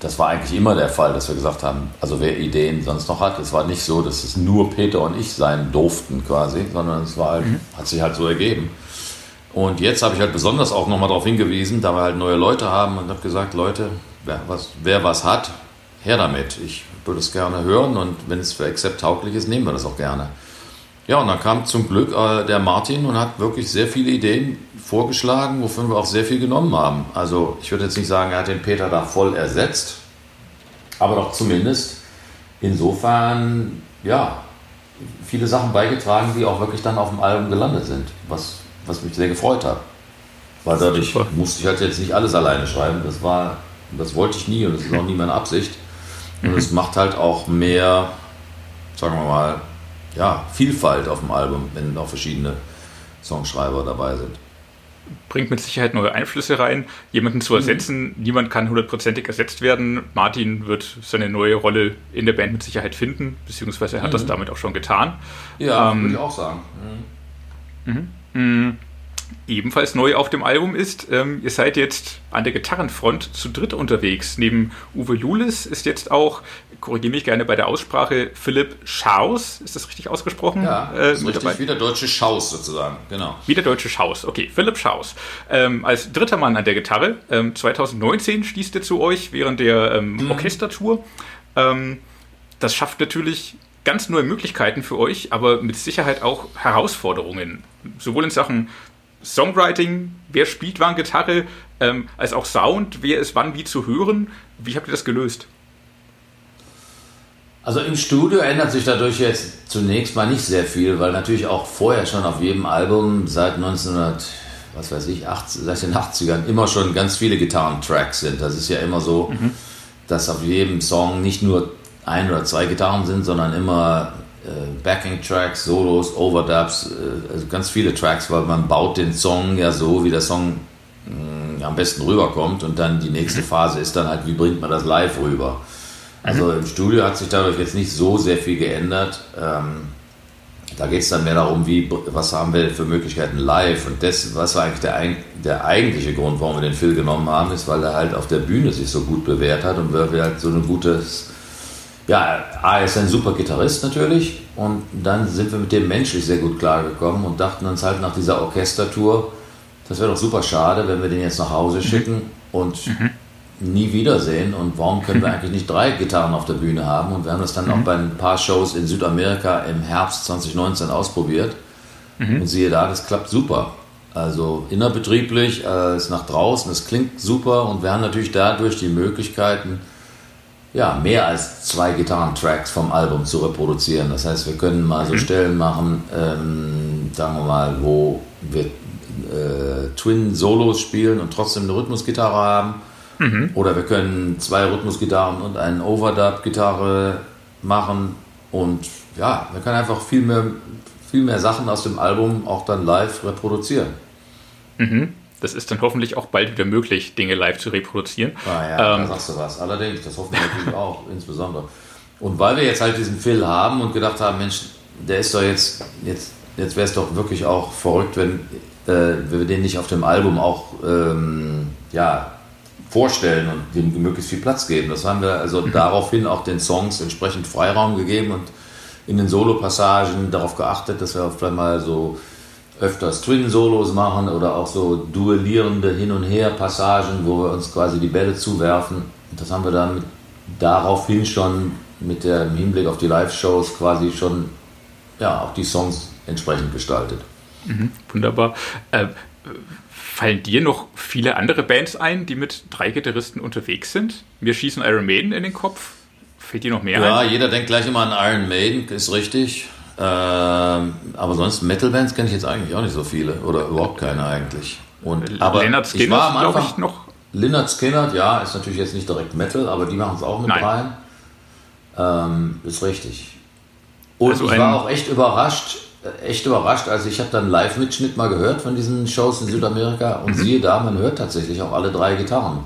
das war eigentlich immer der Fall, dass wir gesagt haben, also wer Ideen sonst noch hat, es war nicht so, dass es nur Peter und ich sein durften quasi, sondern es war halt, mhm. hat sich halt so ergeben. Und jetzt habe ich halt besonders auch nochmal darauf hingewiesen, da wir halt neue Leute haben und habe gesagt, Leute, wer was, wer was hat, her damit. Ich würde es gerne hören und wenn es für Accept tauglich ist, nehmen wir das auch gerne. Ja, und dann kam zum Glück äh, der Martin und hat wirklich sehr viele Ideen vorgeschlagen, wovon wir auch sehr viel genommen haben. Also ich würde jetzt nicht sagen, er hat den Peter da voll ersetzt, aber doch zumindest insofern, ja, viele Sachen beigetragen, die auch wirklich dann auf dem Album gelandet sind, was, was mich sehr gefreut hat. Weil dadurch Super. musste ich halt jetzt nicht alles alleine schreiben. Das war, das wollte ich nie und das ist auch nie meine Absicht. Und es macht halt auch mehr, sagen wir mal, ja, Vielfalt auf dem Album, wenn auch verschiedene Songschreiber dabei sind. Bringt mit Sicherheit neue Einflüsse rein, jemanden zu ersetzen. Mhm. Niemand kann hundertprozentig ersetzt werden. Martin wird seine neue Rolle in der Band mit Sicherheit finden, beziehungsweise er hat mhm. das damit auch schon getan. Ja, ähm, würde ich auch sagen. Mhm. Ebenfalls neu auf dem Album ist, ähm, ihr seid jetzt an der Gitarrenfront zu dritt unterwegs. Neben Uwe Lulis ist jetzt auch, korrigiere mich gerne bei der Aussprache, Philipp Schaus, ist das richtig ausgesprochen? Ja, äh, ist richtig, wie der deutsche Schaus sozusagen, genau. Wie der deutsche Schaus, okay, Philipp Schaus. Ähm, als dritter Mann an der Gitarre, ähm, 2019 schließt er zu euch während der ähm, mhm. Orchestertour. Ähm, das schafft natürlich ganz neue Möglichkeiten für euch, aber mit Sicherheit auch Herausforderungen. Sowohl in Sachen Songwriting, wer spielt wann Gitarre, ähm, als auch Sound, wer ist wann wie zu hören. Wie habt ihr das gelöst? Also im Studio ändert sich dadurch jetzt zunächst mal nicht sehr viel, weil natürlich auch vorher schon auf jedem Album seit 1900, was weiß ich, 80, seit den 80ern immer schon ganz viele Gitarrentracks sind. Das ist ja immer so, mhm. dass auf jedem Song nicht nur ein oder zwei Gitarren sind, sondern immer Backing-Tracks, Solos, Overdubs, äh, also ganz viele Tracks, weil man baut den Song ja so, wie der Song mh, am besten rüberkommt und dann die nächste Phase ist dann halt, wie bringt man das live rüber. Also mhm. im Studio hat sich dadurch jetzt nicht so sehr viel geändert. Ähm, da geht es dann mehr darum, wie, was haben wir für Möglichkeiten live. Und das, was war eigentlich der, der eigentliche Grund, warum wir den Phil genommen haben, ist, weil er halt auf der Bühne sich so gut bewährt hat und weil wir halt so ein gutes, ja, A, ist ein super Gitarrist natürlich und dann sind wir mit dem menschlich sehr gut klargekommen und dachten uns halt nach dieser Orchestertour, das wäre doch super schade, wenn wir den jetzt nach Hause schicken und mhm nie wiedersehen und warum können wir eigentlich nicht drei Gitarren auf der Bühne haben? Und wir haben das dann mhm. auch bei ein paar Shows in Südamerika im Herbst 2019 ausprobiert. Mhm. Und siehe da, das klappt super. Also innerbetrieblich, äh, ist nach draußen, es klingt super und wir haben natürlich dadurch die Möglichkeiten, ja, mehr als zwei Gitarrentracks vom Album zu reproduzieren. Das heißt, wir können mal so mhm. Stellen machen, ähm, sagen wir mal, wo wir äh, Twin-Solos spielen und trotzdem eine Rhythmusgitarre haben Mhm. Oder wir können zwei Rhythmusgitarren und eine Overdub-Gitarre machen. Und ja, wir können einfach viel mehr, viel mehr Sachen aus dem Album auch dann live reproduzieren. Mhm. Das ist dann hoffentlich auch bald wieder möglich, Dinge live zu reproduzieren. Ah ja, ähm, da sagst du was. Allerdings, das hoffen wir natürlich auch, insbesondere. Und weil wir jetzt halt diesen Phil haben und gedacht haben, Mensch, der ist doch jetzt, jetzt, jetzt wäre es doch wirklich auch verrückt, wenn, äh, wir den nicht auf dem Album auch ähm, ja, vorstellen und dem möglichst viel Platz geben. Das haben wir also mhm. daraufhin auch den Songs entsprechend Freiraum gegeben und in den Solo-Passagen darauf geachtet, dass wir auf einmal so öfters Twin-Solos machen oder auch so duellierende Hin- und Her-Passagen, wo wir uns quasi die Bälle zuwerfen. Und das haben wir dann daraufhin schon mit dem Hinblick auf die Live-Shows quasi schon ja, auch die Songs entsprechend gestaltet. Mhm, wunderbar. Äh, Fallen dir noch viele andere Bands ein, die mit drei Gitarristen unterwegs sind? Wir schießen Iron Maiden in den Kopf. Fällt dir noch mehr ja, ein? Ja, jeder denkt gleich immer an Iron Maiden, ist richtig. Ähm, aber sonst Metal-Bands kenne ich jetzt eigentlich auch nicht so viele oder überhaupt keine eigentlich. Und, aber Leonard Skinner, ich war am Anfang, ich noch. Leonard Skinner, ja, ist natürlich jetzt nicht direkt Metal, aber die machen es auch mit Nein. rein. Ähm, ist richtig. Und also ich war auch echt überrascht, echt überrascht. Also ich habe dann Live-Mitschnitt mal gehört von diesen Shows in Südamerika und mhm. siehe da, man hört tatsächlich auch alle drei Gitarren.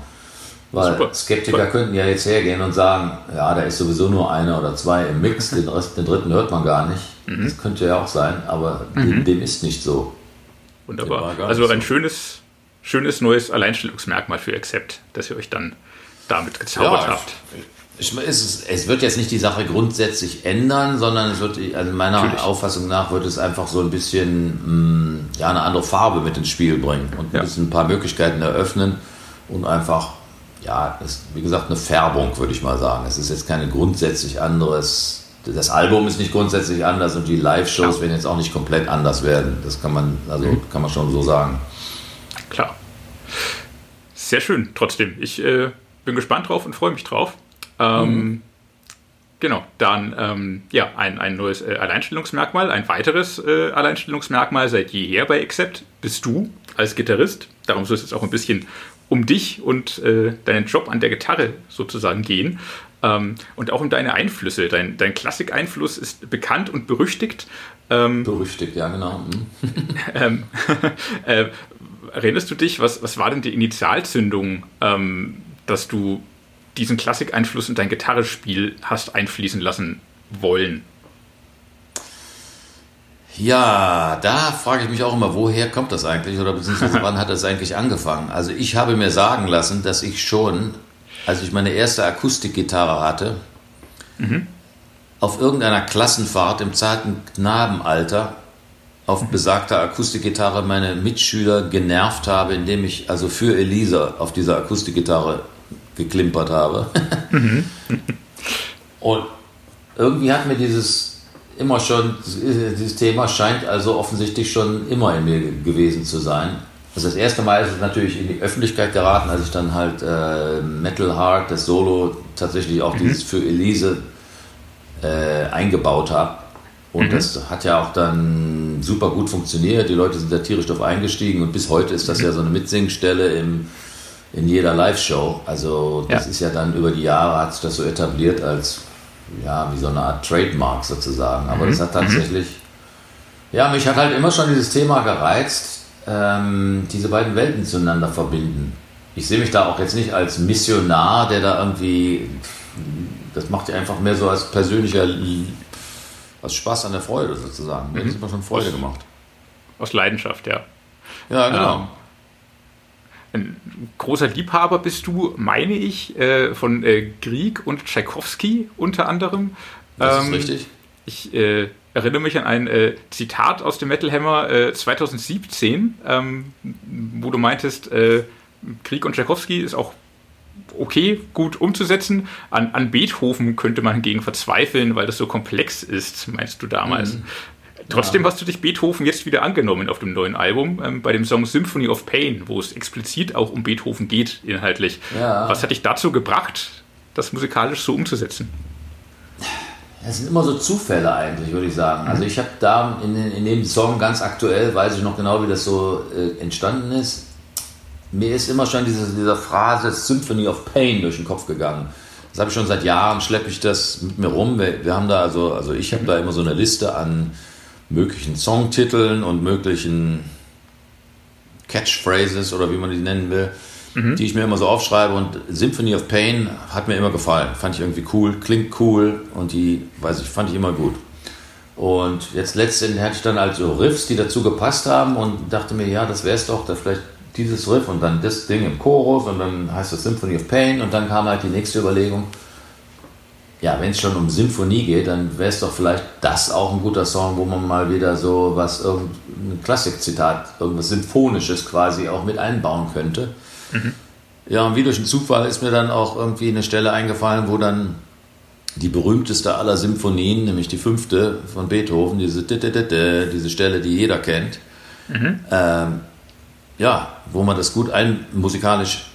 Weil Super. Skeptiker Super. könnten ja jetzt hergehen und sagen, ja, da ist sowieso nur einer oder zwei im Mix, den, Rest, den dritten hört man gar nicht. Mhm. Das könnte ja auch sein, aber mhm. dem, dem, ist nicht so. Wunderbar. Also ein so. schönes, schönes neues Alleinstellungsmerkmal für Accept, dass ihr euch dann damit gezaubert ja, habt. Es, es, wird jetzt nicht die Sache grundsätzlich ändern, sondern es wird, also meiner Natürlich. Auffassung nach, wird es einfach so ein bisschen mh, mm, ja, eine andere Farbe mit ins Spiel bringen und ja. ein, bisschen ein paar Möglichkeiten eröffnen und einfach, ja, ist, wie gesagt, eine Färbung, würde ich mal sagen. Es ist jetzt keine grundsätzlich anderes. Das Album ist nicht grundsätzlich anders und die Live-Shows werden jetzt auch nicht komplett anders werden. Das kann man, also mhm. kann man schon so sagen. Klar. Sehr schön, trotzdem. Ich äh, bin gespannt drauf und freue mich drauf. Ähm, mhm. Genau, dann ähm, ja, ein, ein neues äh, Alleinstellungsmerkmal, ein weiteres äh, Alleinstellungsmerkmal seit jeher bei Accept bist du als Gitarrist. Darum soll es jetzt auch ein bisschen um dich und äh, deinen Job an der Gitarre sozusagen gehen. Ähm, und auch um deine Einflüsse. Dein, dein Klassik-Einfluss ist bekannt und berüchtigt. Ähm, berüchtigt, ja, genau. Mhm. Ähm, äh, erinnerst du dich, was, was war denn die Initialzündung, ähm, dass du diesen Klassik-Einfluss in dein Gitarrespiel hast einfließen lassen wollen? Ja, da frage ich mich auch immer, woher kommt das eigentlich oder beziehungsweise wann hat das eigentlich angefangen? Also ich habe mir sagen lassen, dass ich schon, als ich meine erste Akustikgitarre hatte, mhm. auf irgendeiner Klassenfahrt im zarten Knabenalter auf mhm. besagter Akustikgitarre meine Mitschüler genervt habe, indem ich also für Elisa auf dieser Akustikgitarre geklimpert habe. Mhm. Und irgendwie hat mir dieses immer schon, dieses Thema scheint also offensichtlich schon immer in mir gewesen zu sein. Also das erste Mal ist es natürlich in die Öffentlichkeit geraten, als ich dann halt äh, Metal Hard, das Solo, tatsächlich auch mhm. dieses für Elise äh, eingebaut habe. Und mhm. das hat ja auch dann super gut funktioniert. Die Leute sind da tierisch drauf eingestiegen und bis heute ist das mhm. ja so eine Mitsingstelle im in jeder Live-Show. Also das ja. ist ja dann über die Jahre hat sich das so etabliert als ja, wie so eine Art Trademark sozusagen. Aber mhm. das hat tatsächlich, ja, mich hat halt immer schon dieses Thema gereizt, ähm, diese beiden Welten zueinander verbinden. Ich sehe mich da auch jetzt nicht als Missionar, der da irgendwie, das macht ja einfach mehr so als persönlicher, als Spaß an der Freude sozusagen. Mir mhm. hat immer schon Freude gemacht. Aus Leidenschaft, ja. Ja, genau. Ähm, ein großer Liebhaber bist du, meine ich, äh, von äh, Grieg und Tschaikowski unter anderem. Das ähm, ist richtig. Ich äh, erinnere mich an ein äh, Zitat aus dem Metal Hammer 2017, äh, ähm, wo du meintest, äh, Krieg und Tschaikowski ist auch okay, gut umzusetzen. An, an, Beethoven könnte man hingegen verzweifeln, weil das so komplex ist, meinst du damals. Mhm. Trotzdem ja. hast du dich Beethoven jetzt wieder angenommen auf dem neuen Album, ähm, bei dem Song Symphony of Pain, wo es explizit auch um Beethoven geht, inhaltlich. Ja. Was hat dich dazu gebracht, das musikalisch so umzusetzen? Es sind immer so Zufälle eigentlich, würde ich sagen. Also ich habe da in, in, dem Song ganz aktuell, weiß ich noch genau, wie das so äh, entstanden ist. Mir ist immer schon diese, diese Phrase Symphony of Pain durch den Kopf gegangen. Das habe ich schon seit Jahren, schleppe ich das mit mir rum. Wir, wir haben da also, also ich habe da immer so eine Liste an möglichen Songtiteln und möglichen Catchphrases oder wie man die nennen will, mhm. die ich mir immer so aufschreibe. Und Symphony of Pain hat mir immer gefallen. Fand ich irgendwie cool, klingt cool und die, weiß ich, fand ich immer gut. Und jetzt letztendlich hatte ich dann halt so Riffs, die dazu gepasst haben und dachte mir, ja, das wäre es doch, da vielleicht dieses Riff und dann das Ding im Chorus und dann heißt das Symphony of Pain und dann kam halt die nächste Überlegung, ja, wenn es schon um Symphonie geht, dann wäre es doch vielleicht das auch ein guter Song, wo man mal wieder so was, irgendein Klassikzitat, irgendwas Symphonisches quasi auch mit einbauen könnte. Mhm. Ja, und wie durch einen Zufall ist mir dann auch irgendwie eine Stelle eingefallen, wo dann die berühmteste aller Symphonien, nämlich die fünfte von Beethoven, diese, diese Stelle, die jeder kennt, mhm. ähm, ja, wo man das gut ein, musikalisch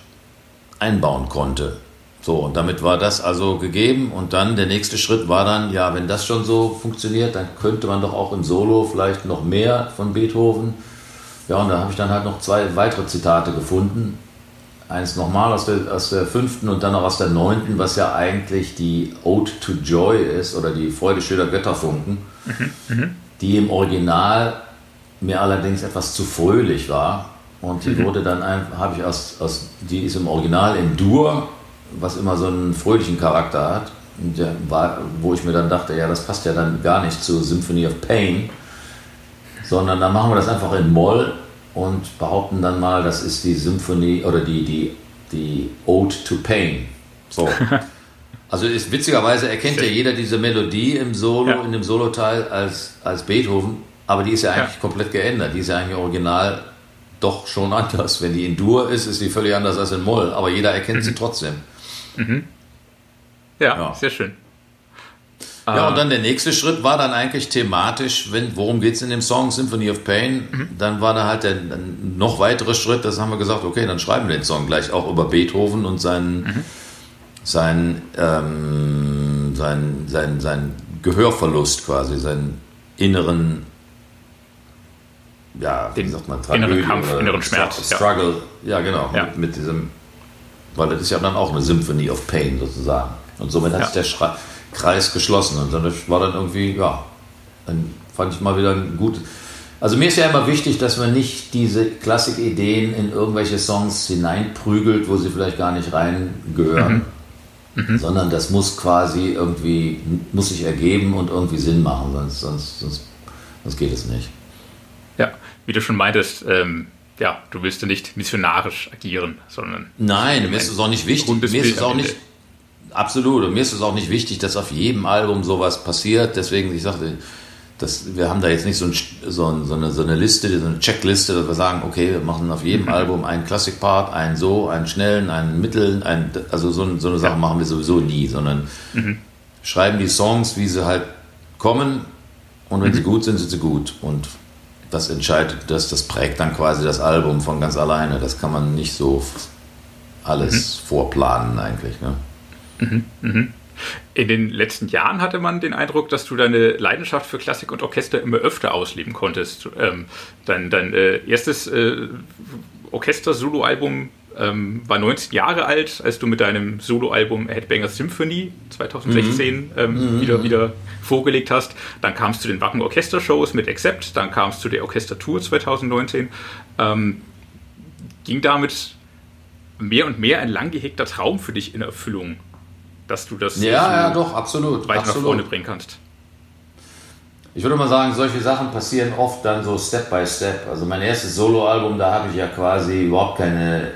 einbauen konnte. So, und damit war das also gegeben. Und dann der nächste Schritt war dann, ja, wenn das schon so funktioniert, dann könnte man doch auch im Solo vielleicht noch mehr von Beethoven. Ja, und da habe ich dann halt noch zwei weitere Zitate gefunden. Eins nochmal aus der, aus der fünften und dann noch aus der neunten, was ja eigentlich die Ode to Joy ist oder die Freude schöner Götterfunken, mhm, mhm. die im Original mir allerdings etwas zu fröhlich war. Und die mhm. wurde dann einfach, habe ich aus, aus, die ist im Original in Dur was immer so einen fröhlichen Charakter hat. War, wo ich mir dann dachte, ja, das passt ja dann gar nicht zu Symphony of Pain, sondern dann machen wir das einfach in Moll und behaupten dann mal, das ist die Symphonie oder die, die, die Ode to Pain. So. Also ist, witzigerweise erkennt ja jeder diese Melodie im Solo, ja. in dem Soloteil als, als Beethoven, aber die ist ja eigentlich ja. komplett geändert. Die ist ja eigentlich original doch schon anders. Wenn die in Dur ist, ist die völlig anders als in Moll, aber jeder erkennt mhm. sie trotzdem. Mhm. Ja, ja, sehr schön. Ja, und dann der nächste Schritt war dann eigentlich thematisch, wenn, worum geht es in dem Song Symphony of Pain? Mhm. Dann war da halt der noch weitere Schritt, das haben wir gesagt, okay, dann schreiben wir den Song gleich auch über Beethoven und seinen, mhm. seinen, ähm, seinen, seinen, seinen Gehörverlust quasi, seinen inneren, ja, den wie sagt man, Tragödie inneren Kampf, inneren Schmerz. Struggle, ja, ja genau, ja. Mit, mit diesem weil das ist ja dann auch eine Symphony of Pain sozusagen. Und somit hat ja. sich der Schre Kreis geschlossen. Und dann war dann irgendwie, ja, dann fand ich mal wieder ein gut. Also mir ist ja immer wichtig, dass man nicht diese Klassikideen in irgendwelche Songs hineinprügelt, wo sie vielleicht gar nicht reingehören. Mhm. Mhm. Sondern das muss quasi irgendwie, muss sich ergeben und irgendwie Sinn machen, sonst, sonst, sonst, sonst geht es nicht. Ja, wie du schon meintest, ähm, ja, du willst ja nicht missionarisch agieren, sondern. Nein, mir ist es auch nicht wichtig. Mir ist es auch nicht. Absolut. Und mir ist es auch nicht wichtig, dass auf jedem Album sowas passiert. Deswegen, ich sagte, das, wir haben da jetzt nicht so, ein, so, so, eine, so, eine, Liste, so eine Checkliste, dass wir sagen, okay, wir machen auf jedem mhm. Album einen Classic-Part, einen so, einen schnellen, einen mitteln, einen, also so, so eine Sache ja. machen wir sowieso nie, sondern mhm. schreiben die Songs, wie sie halt kommen und wenn mhm. sie gut sind, sind sie gut. Und das entscheidet das, das prägt dann quasi das Album von ganz alleine. Das kann man nicht so alles mhm. vorplanen eigentlich. Ne? Mhm, mhm. In den letzten Jahren hatte man den Eindruck, dass du deine Leidenschaft für Klassik und Orchester immer öfter ausleben konntest. Ähm, dein dein äh, erstes äh, Orchester-Solo-Album ähm, war 19 Jahre alt, als du mit deinem Soloalbum Headbanger Symphony 2016 mhm. Ähm, mhm. wieder, wieder vorgelegt hast. Dann kam es zu den Wacken Orchestershows mit Accept, dann kam es zu der Orchestertour 2019. Ähm, ging damit mehr und mehr ein lang gehegter Traum für dich in Erfüllung, dass du das ja, ja, doch, absolut, weiter absolut. nach vorne bringen kannst? Ich würde mal sagen, solche Sachen passieren oft dann so Step by Step. Also mein erstes Soloalbum, da habe ich ja quasi überhaupt keine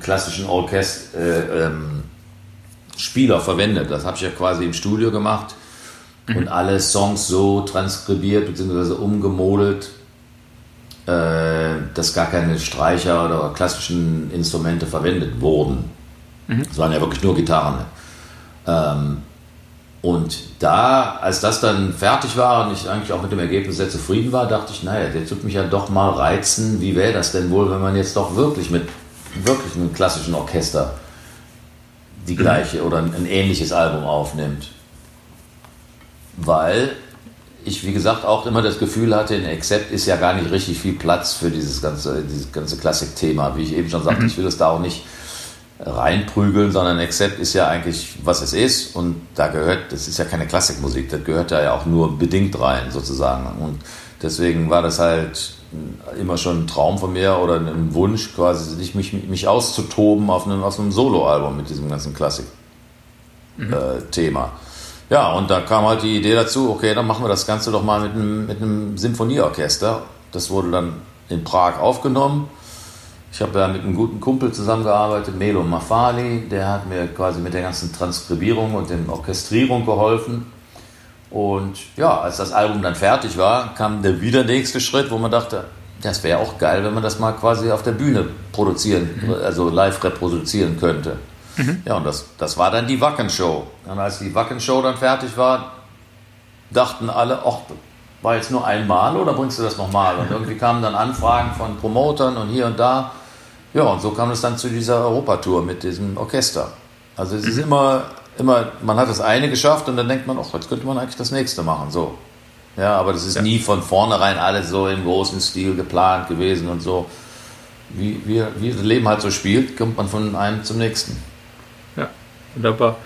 klassischen Orchesterspieler ähm, verwendet. Das habe ich ja quasi im Studio gemacht mhm. und alle Songs so transkribiert bzw. umgemodelt, äh, dass gar keine Streicher oder klassischen Instrumente verwendet wurden. Mhm. Es waren ja wirklich nur Gitarren. Ähm, und da, als das dann fertig war und ich eigentlich auch mit dem Ergebnis sehr zufrieden war, dachte ich, naja, jetzt wird mich ja doch mal reizen, wie wäre das denn wohl, wenn man jetzt doch wirklich mit wirklich einem klassischen Orchester die gleiche oder ein ähnliches Album aufnimmt. Weil ich, wie gesagt, auch immer das Gefühl hatte, in Accept ist ja gar nicht richtig viel Platz für dieses ganze, dieses ganze Klassikthema. Wie ich eben schon sagte, mhm. ich will es da auch nicht reinprügeln, sondern Accept ist ja eigentlich, was es ist und da gehört, das ist ja keine Klassikmusik, das gehört da ja auch nur bedingt rein sozusagen und deswegen war das halt immer schon ein Traum von mir oder ein Wunsch quasi, mich, mich, mich auszutoben auf einem, auf einem Soloalbum mit diesem ganzen Klassik-Thema. Mhm. Äh, ja, und da kam halt die Idee dazu, okay, dann machen wir das Ganze doch mal mit einem, mit einem Symphonieorchester. Das wurde dann in Prag aufgenommen ich habe ja mit einem guten Kumpel zusammengearbeitet, Melo Mafali, der hat mir quasi mit der ganzen Transkribierung und der Orchestrierung geholfen. Und ja, als das Album dann fertig war, kam der wieder nächste Schritt, wo man dachte, das wäre auch geil, wenn man das mal quasi auf der Bühne produzieren, mhm. also live reproduzieren könnte. Mhm. Ja, und das, das war dann die Wacken-Show. Und als die Wacken-Show dann fertig war, dachten alle, ach, war jetzt nur einmal oder bringst du das nochmal? Und irgendwie kamen dann Anfragen von Promotern und hier und da. Ja, und so kam es dann zu dieser Europatour mit diesem Orchester. Also es ist mhm. immer, immer, man hat das eine geschafft und dann denkt man, ach, jetzt könnte man eigentlich das nächste machen. So. Ja, aber das ist ja. nie von vornherein alles so im großen Stil geplant gewesen und so. Wie, wie, wie das Leben halt so spielt, kommt man von einem zum nächsten. Ja, wunderbar.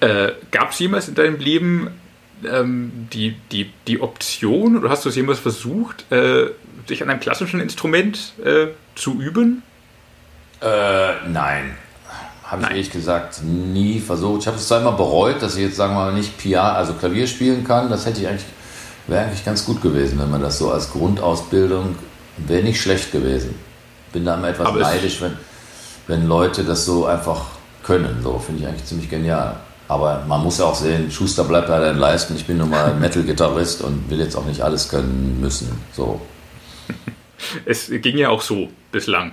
Äh, Gab es jemals in deinem Leben ähm, die, die, die Option, oder hast du es jemals versucht, äh, sich an einem klassischen Instrument äh, zu üben? Äh, nein. Habe ich ehrlich gesagt nie versucht. Ich habe es zweimal bereut, dass ich jetzt, sagen wir mal, nicht Piano, also Klavier spielen kann. Das hätte ich eigentlich, wäre eigentlich ganz gut gewesen, wenn man das so als Grundausbildung, wäre nicht schlecht gewesen. Bin da immer etwas Aber neidisch, wenn, wenn Leute das so einfach können. So finde ich eigentlich ziemlich genial. Aber man muss ja auch sehen, Schuster bleibt bei deinen Leisten. Ich bin nun mal Metal-Gitarrist und will jetzt auch nicht alles können müssen. So. Es ging ja auch so bislang.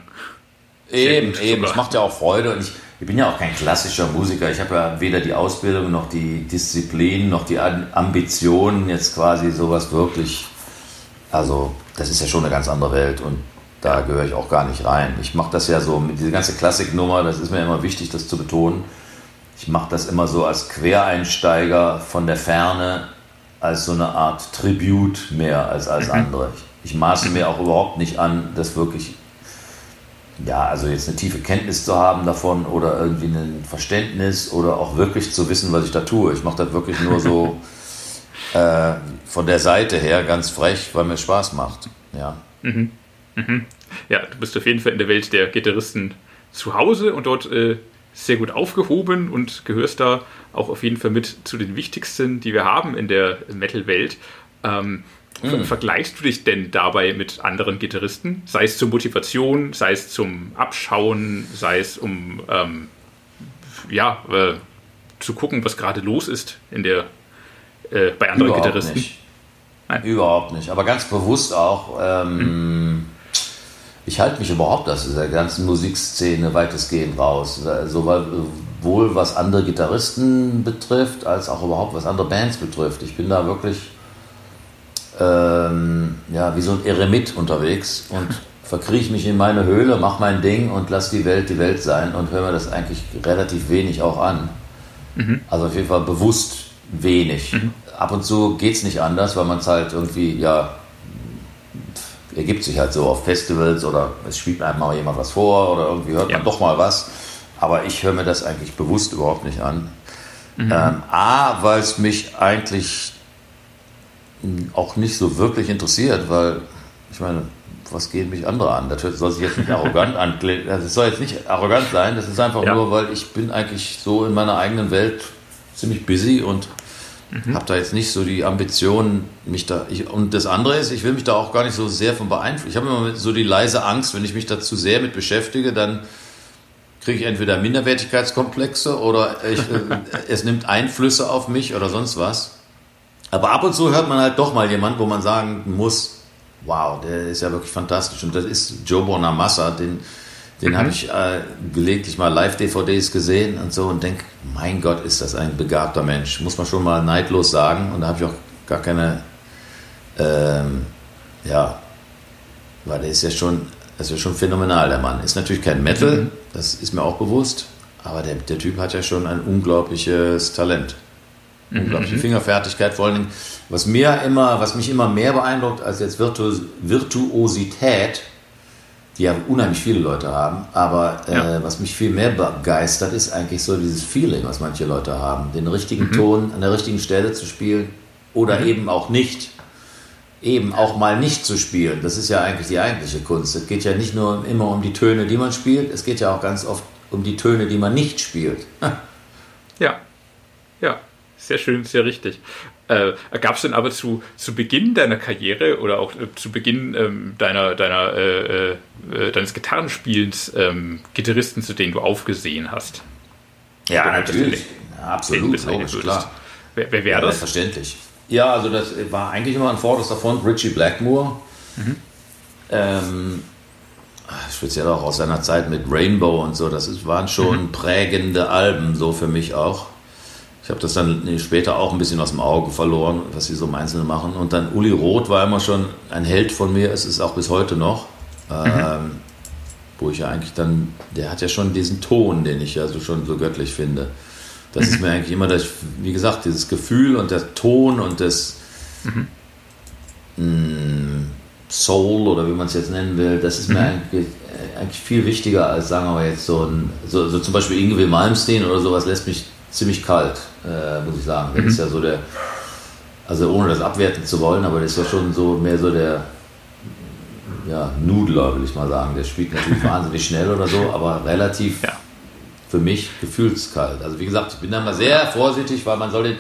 Eben, eben. Es macht ja auch Freude und ich, ich bin ja auch kein klassischer Musiker. Ich habe ja weder die Ausbildung noch die Disziplin noch die Ambitionen, jetzt quasi sowas wirklich. Also, das ist ja schon eine ganz andere Welt und da gehöre ich auch gar nicht rein. Ich mache das ja so mit dieser ganzen Klassiknummer, das ist mir immer wichtig, das zu betonen. Ich mache das immer so als Quereinsteiger von der Ferne, als so eine Art Tribut mehr als als mhm. andere. Ich, ich maße mir auch überhaupt nicht an, das wirklich ja, also jetzt eine tiefe Kenntnis zu haben davon oder irgendwie ein Verständnis oder auch wirklich zu wissen, was ich da tue. Ich mache das wirklich nur so äh, von der Seite her ganz frech, weil mir Spaß macht. Ja. Mhm. Mhm. Ja, du bist auf jeden Fall in der Welt der Gitarristen zu Hause und dort äh, sehr gut aufgehoben und gehörst da auch auf jeden Fall mit zu den wichtigsten, die wir haben in der Metal-Welt. Ähm, Mhm. Vergleichst du dich denn dabei mit anderen Gitarristen? Sei es zur Motivation, sei es zum Abschauen, sei es um ähm, ja, äh, zu gucken, was gerade los ist in der, äh, bei anderen Überhaupt Gitarristen? Nicht. Nein. Überhaupt nicht. Aber ganz bewusst auch. Ähm, mhm. Ich halte mich überhaupt aus dieser ganzen Musikszene weitestgehend raus. Sowohl was andere Gitarristen betrifft, als auch überhaupt was andere Bands betrifft. Ich bin da wirklich ähm, ja, wie so ein Eremit unterwegs und verkrieche mich in meine Höhle, mache mein Ding und lass die Welt die Welt sein und höre mir das eigentlich relativ wenig auch an. Mhm. Also auf jeden Fall bewusst wenig. Mhm. Ab und zu geht es nicht anders, weil man es halt irgendwie, ja, ergibt sich halt so auf Festivals oder es spielt einem mal jemand was vor oder irgendwie hört man doch mal was. Aber ich höre mir das eigentlich bewusst überhaupt nicht an. Mhm. Ähm, A, weil es mich eigentlich auch nicht so wirklich interessiert, weil ich meine, was gehen mich andere an? Das soll sich jetzt nicht arrogant anklingen. Das soll jetzt nicht arrogant sein. Das ist einfach ja. nur, weil ich bin eigentlich so in meiner eigenen Welt ziemlich busy und mhm. habe da jetzt nicht so die Ambition, mich da. Ich, und das andere ist, ich will mich da auch gar nicht so sehr von beeinflussen. Ich habe immer so die leise Angst, wenn ich mich da zu sehr mit beschäftige, dann kriege ich entweder Minderwertigkeitskomplexe oder ich, äh, es nimmt Einflüsse auf mich oder sonst was. Aber ab und zu hört man halt doch mal jemand, wo man sagen muss, wow, der ist ja wirklich fantastisch. Und das ist Joe Bonamassa, den, den mhm. habe ich äh, gelegentlich mal Live-DVDs gesehen und so und denke, mein Gott, ist das ein begabter Mensch. Muss man schon mal neidlos sagen. Und da habe ich auch gar keine, ähm, ja, weil der ist ja schon, das ist ja schon phänomenal, der Mann. Ist natürlich kein Metal, mhm. das ist mir auch bewusst, aber der, der Typ hat ja schon ein unglaubliches Talent. Mhm. Unglaubliche mhm. Fingerfertigkeit, vor allen Dingen, was mir immer, was mich immer mehr beeindruckt als jetzt Virtu Virtuosität, die ja unheimlich viele Leute haben, aber äh, ja. was mich viel mehr begeistert, ist eigentlich so dieses Feeling, was manche Leute haben, den richtigen mhm. Ton an der richtigen Stelle zu spielen oder mhm. eben auch nicht. Eben auch mal nicht zu spielen. Das ist ja eigentlich die eigentliche Kunst. Es geht ja nicht nur immer um die Töne, die man spielt, es geht ja auch ganz oft um die Töne, die man nicht spielt. ja, ja. Sehr schön, sehr richtig. Äh, Gab es denn aber zu, zu Beginn deiner Karriere oder auch äh, zu Beginn ähm, deiner, deiner, äh, äh, deines Gitarrenspielens ähm, Gitarristen, zu denen du aufgesehen hast? Ja, natürlich. Ja, absolut, logisch, klar. Wer, wer wäre ja, das? Verständlich. Ja, also das war eigentlich immer an vorderster Front Richie Blackmore. Mhm. Ähm, speziell auch aus seiner Zeit mit Rainbow und so. Das waren schon mhm. prägende Alben so für mich auch. Ich habe das dann später auch ein bisschen aus dem Auge verloren, was sie so im Einzelnen machen. Und dann Uli Roth war immer schon ein Held von mir, es ist auch bis heute noch. Mhm. Ähm, wo ich ja eigentlich dann, der hat ja schon diesen Ton, den ich ja so schon so göttlich finde. Das mhm. ist mir eigentlich immer, das, wie gesagt, dieses Gefühl und der Ton und das mhm. mh, mm, Soul oder wie man es jetzt nennen will, das ist mir mhm. eigentlich, äh, eigentlich, viel wichtiger als, sagen wir jetzt so ein, so, so zum Beispiel Ingrid Malmsteen oder sowas lässt mich ziemlich kalt, äh, muss ich sagen. Der mhm. ist ja so der, also ohne das abwerten zu wollen, aber der ist ja schon so mehr so der ja, Nudler, will ich mal sagen. Der spielt natürlich wahnsinnig schnell oder so, aber relativ ja. für mich gefühlskalt. Also wie gesagt, ich bin da mal sehr vorsichtig, weil man soll den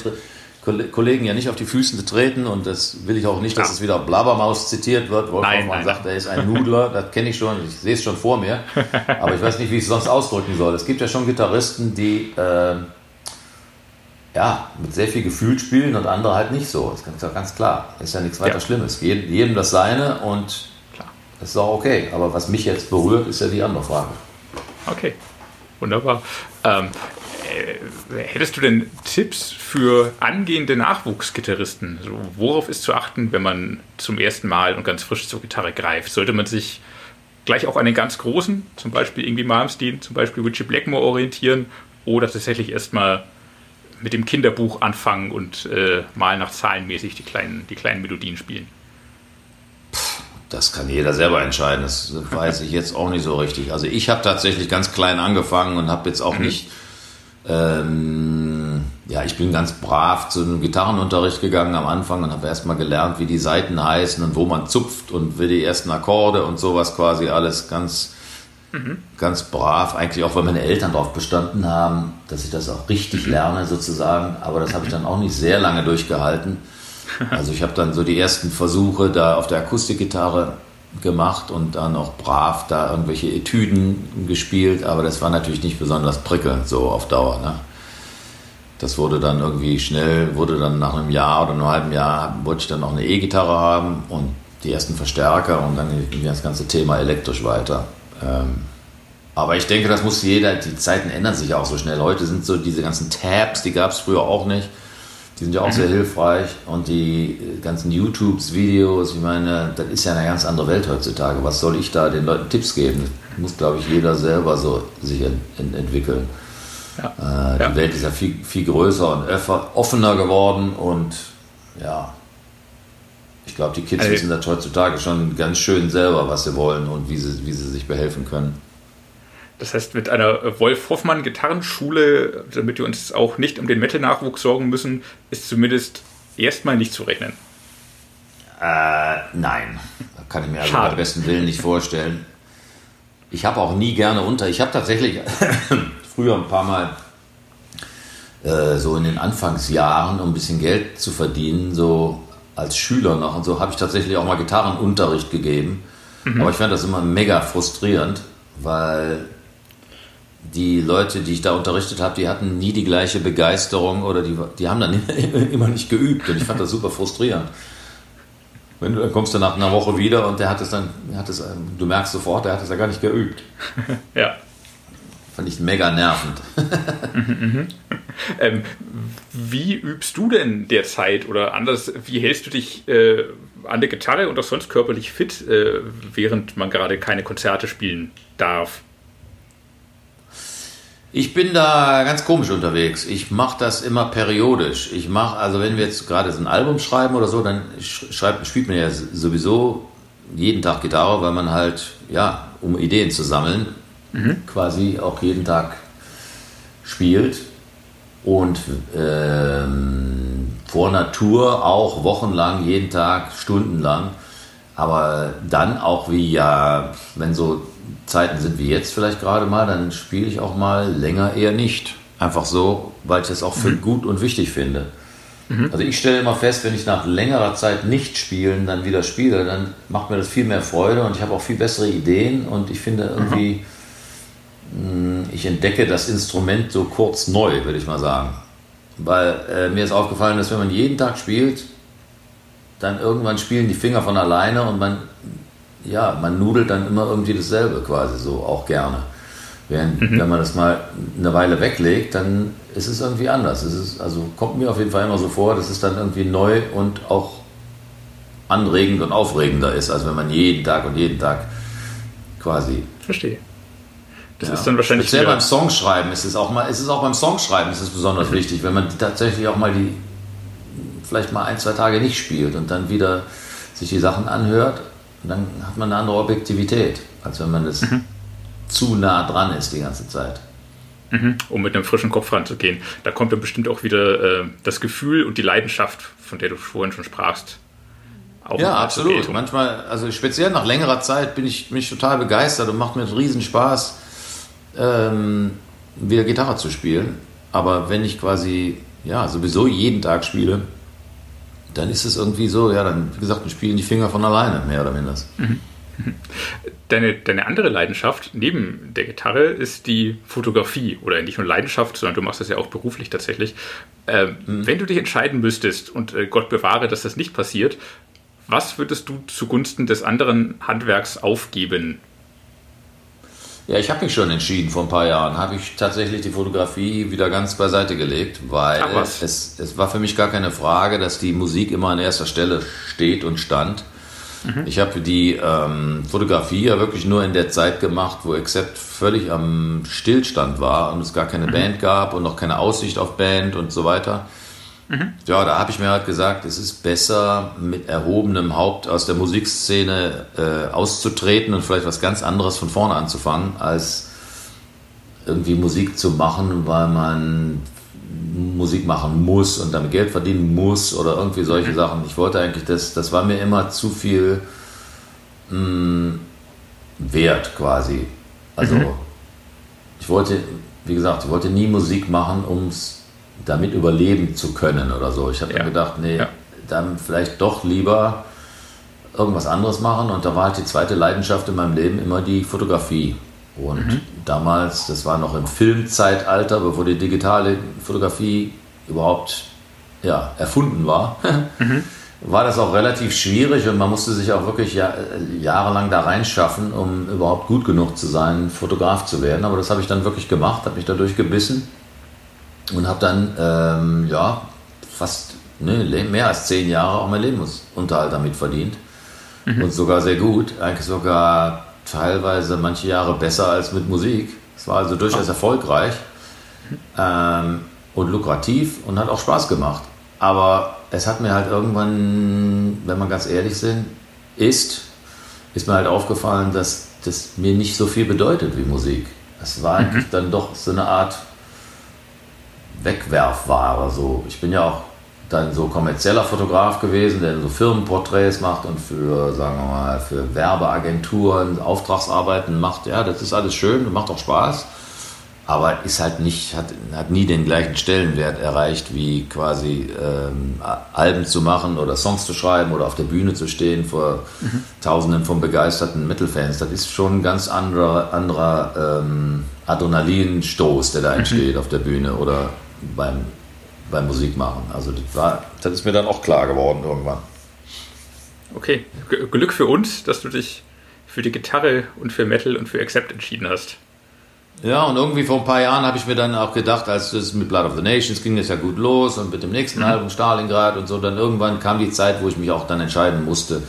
Kollegen ja nicht auf die Füße treten und das will ich auch nicht, dass ja. es wieder Blabbermaus zitiert wird. Wolfgang man sagt, er ist ein Nudler, das kenne ich schon, ich sehe es schon vor mir, aber ich weiß nicht, wie ich es sonst ausdrücken soll. Es gibt ja schon Gitarristen, die äh, ja, mit sehr viel Gefühl spielen und andere halt nicht so. Das ist ja ganz klar. Ist ja nichts weiter ja. Schlimmes. Jedem das seine und klar. das ist auch okay. Aber was mich jetzt berührt, ist ja die andere Frage. Okay, wunderbar. Ähm, äh, hättest du denn Tipps für angehende Nachwuchsgitarristen? So, worauf ist zu achten, wenn man zum ersten Mal und ganz frisch zur Gitarre greift? Sollte man sich gleich auch an den ganz großen, zum Beispiel irgendwie Malmsteen, zum Beispiel Richie Blackmore orientieren oder tatsächlich erstmal mit dem Kinderbuch anfangen und äh, mal nach Zahlenmäßig die kleinen, die kleinen Melodien spielen? Das kann jeder selber entscheiden. Das weiß ich jetzt auch nicht so richtig. Also ich habe tatsächlich ganz klein angefangen und habe jetzt auch mhm. nicht, ähm, ja, ich bin ganz brav zu einem Gitarrenunterricht gegangen am Anfang und habe erstmal gelernt, wie die Saiten heißen und wo man zupft und wie die ersten Akkorde und sowas quasi alles ganz Mhm. Ganz brav, eigentlich auch, weil meine Eltern darauf bestanden haben, dass ich das auch richtig lerne sozusagen. Aber das habe ich dann auch nicht sehr lange durchgehalten. Also ich habe dann so die ersten Versuche da auf der Akustikgitarre gemacht und dann auch brav da irgendwelche Etüden gespielt, aber das war natürlich nicht besonders prickelnd so auf Dauer. Ne? Das wurde dann irgendwie schnell, wurde dann nach einem Jahr oder einem halben Jahr, wollte ich dann noch eine E-Gitarre haben und die ersten Verstärker und dann ging das ganze Thema elektrisch weiter. Ähm, aber ich denke, das muss jeder, die Zeiten ändern sich ja auch so schnell. Heute sind so diese ganzen Tabs, die gab es früher auch nicht. Die sind ja auch mhm. sehr hilfreich. Und die ganzen YouTubes-Videos, ich meine, das ist ja eine ganz andere Welt heutzutage. Was soll ich da den Leuten Tipps geben? Das muss, glaube ich, jeder selber so sich ent ent entwickeln. Ja. Äh, die ja. Welt ist ja viel, viel größer und offener geworden und ja, glaube, die Kids Also- wissen das heutzutage schon ganz schön selber, was sie wollen und wie sie, wie sie sich behelfen können. Das heißt, mit einer Wolf Hoffmann Gitarrenschule, damit wir uns auch nicht um den Metal-Nachwuchs sorgen müssen, ist zumindest erstmal nicht zu rechnen. Äh, nein. Kann ich mir also beim besten Willen nicht vorstellen. Ich habe auch nie gerne unter. Ich habe tatsächlich früher ein paar Mal äh, so in den Anfangsjahren, um ein bisschen Geld zu verdienen, so als Schüler noch und so, habe ich tatsächlich auch mal Gitarrenunterricht gegeben. Aber ich fand das immer mega frustrierend, weil die Leute, die ich da unterrichtet habe, die hatten nie die gleiche Begeisterung oder die, die haben dann immer nicht geübt und ich fand das super frustrierend. Wenn du, dann kommst du nach einer Woche wieder und der hat es dann, hat es, ähm, du merkst sofort, der hat es ja gar nicht geübt. Ja. Fand ich mega nervend. Ähm, wie übst du denn derzeit oder anders, wie hältst du dich äh, an der Gitarre und auch sonst körperlich fit, äh, während man gerade keine Konzerte spielen darf? Ich bin da ganz komisch unterwegs. Ich mache das immer periodisch. Ich mache, also wenn wir jetzt gerade so ein Album schreiben oder so, dann sch- schreibt, spielt man ja sowieso jeden Tag Gitarre, weil man halt, ja, um Ideen zu sammeln, quasi auch jeden Tag spielt. Und ähm, vor Natur auch wochenlang, jeden Tag, stundenlang. Aber dann auch wie ja, wenn so Zeiten sind wie jetzt vielleicht gerade mal, dann spiele ich auch mal länger eher nicht. Einfach so, weil ich das auch für gut und wichtig finde. Also ich stelle immer fest, wenn ich nach längerer Zeit nicht spielen dann wieder spiele, dann macht mir das viel mehr Freude und ich habe auch viel bessere Ideen und ich finde irgendwie, mh, ich entdecke das Instrument so kurz neu, würde ich mal sagen. Weil äh, mir ist aufgefallen, dass wenn man jeden Tag spielt, dann irgendwann spielen die Finger von alleine und man, ja, man nudelt dann immer irgendwie dasselbe quasi so, auch gerne. Während, wenn man das mal eine Weile weglegt, dann ist es irgendwie anders. Es ist, also kommt mir auf jeden Fall immer so vor, dass es dann irgendwie neu und auch anregend und aufregender ist, als wenn man jeden Tag und jeden Tag quasi Verstehe. Das ja. ist dann wahrscheinlich Speziell wieder- beim Songschreiben ist es auch mal, ist es auch beim Songschreiben ist es besonders wichtig, wenn man tatsächlich auch mal die vielleicht mal ein, zwei Tage nicht spielt und dann wieder sich die Sachen anhört, dann hat man eine andere Objektivität, als wenn man das Mhm. zu nah dran ist die ganze Zeit. Mhm, um mit einem frischen Kopf ranzugehen. Da kommt dann bestimmt auch wieder äh, das Gefühl und die Leidenschaft, von der du vorhin schon sprachst. Auch Ja, absolut. Manchmal, also speziell nach längerer Zeit bin ich, bin ich total begeistert und macht mir riesen Spaß, ähm, wieder Gitarre zu spielen. Aber wenn ich quasi, ja, sowieso jeden Tag spiele, dann ist es irgendwie so, ja, dann, wie gesagt, dann spielen die Finger von alleine, mehr oder minder. Deine, deine andere Leidenschaft neben der Gitarre ist die Fotografie. Oder nicht nur Leidenschaft, sondern du machst das ja auch beruflich tatsächlich. Ähm, Wenn du dich entscheiden müsstest, und äh, Gott bewahre, dass das nicht passiert, was würdest du zugunsten des anderen Handwerks aufgeben? Ja, ich habe mich schon entschieden, vor ein paar Jahren habe ich tatsächlich die Fotografie wieder ganz beiseite gelegt, weil es, es war für mich gar keine Frage, dass die Musik immer an erster Stelle steht und stand. Ich habe die ähm, Fotografie ja wirklich nur in der Zeit gemacht, wo Accept völlig am Stillstand war und es gar keine Band gab und noch keine Aussicht auf Band und so weiter. Ja, da habe ich mir halt gesagt, es ist besser, mit erhobenem Haupt aus der Musikszene äh, auszutreten und vielleicht was ganz anderes von vorne anzufangen, als irgendwie Musik zu machen, weil man Musik machen muss und damit Geld verdienen muss oder irgendwie solche Sachen. Ich wollte eigentlich, das, das war mir immer zu viel mh, wert quasi. Also ich wollte, wie gesagt, ich wollte nie Musik machen, um es damit überleben zu können oder so. Ich habe Ja. dann gedacht, nee, Ja. dann vielleicht doch lieber irgendwas anderes machen. Und da war halt die zweite Leidenschaft in meinem Leben immer die Fotografie. Und damals, das war noch im Filmzeitalter, bevor die digitale Fotografie überhaupt ja, erfunden war, war das auch relativ schwierig und man musste sich auch wirklich ja, jahrelang da reinschaffen, um überhaupt gut genug zu sein, Fotograf zu werden. Aber das habe ich dann wirklich gemacht, habe mich dadurch gebissen und habe dann ähm, ja fast ne, mehr als zehn Jahre auch mein Lebensunterhalt damit verdient und sogar sehr gut, eigentlich sogar teilweise manche Jahre besser als mit Musik. Es war also durchaus erfolgreich ähm, und lukrativ und hat auch Spaß gemacht. Aber es hat mir halt irgendwann, wenn man ganz ehrlich sind, ist, ist mir halt aufgefallen, dass das mir nicht so viel bedeutet wie Musik. Es war eigentlich mhm. dann doch so eine Art Wegwerfware. So. Ich bin ja auch dann so kommerzieller Fotograf gewesen, der so Firmenporträts macht und für, sagen wir mal, für Werbeagenturen Auftragsarbeiten macht. Ja, das ist alles schön und macht auch Spaß aber ist halt nicht, hat, hat nie den gleichen Stellenwert erreicht, wie quasi ähm, Alben zu machen oder Songs zu schreiben oder auf der Bühne zu stehen vor mhm. Tausenden von begeisterten Metal-Fans. Das ist schon ein ganz anderer, anderer ähm, Adrenalinstoß, der da mhm. entsteht mhm. auf der Bühne oder beim, beim Musikmachen. Also das, war, das ist mir dann auch klar geworden irgendwann. Okay, Glück für uns, dass du dich für die Gitarre und für Metal und für Accept entschieden hast. Ja, und irgendwie vor ein paar Jahren habe ich mir dann auch gedacht, als es mit Blood of the Nations ging das ja gut los und mit dem nächsten mhm. Album Stalingrad und so, dann irgendwann kam die Zeit, wo ich mich auch dann entscheiden musste,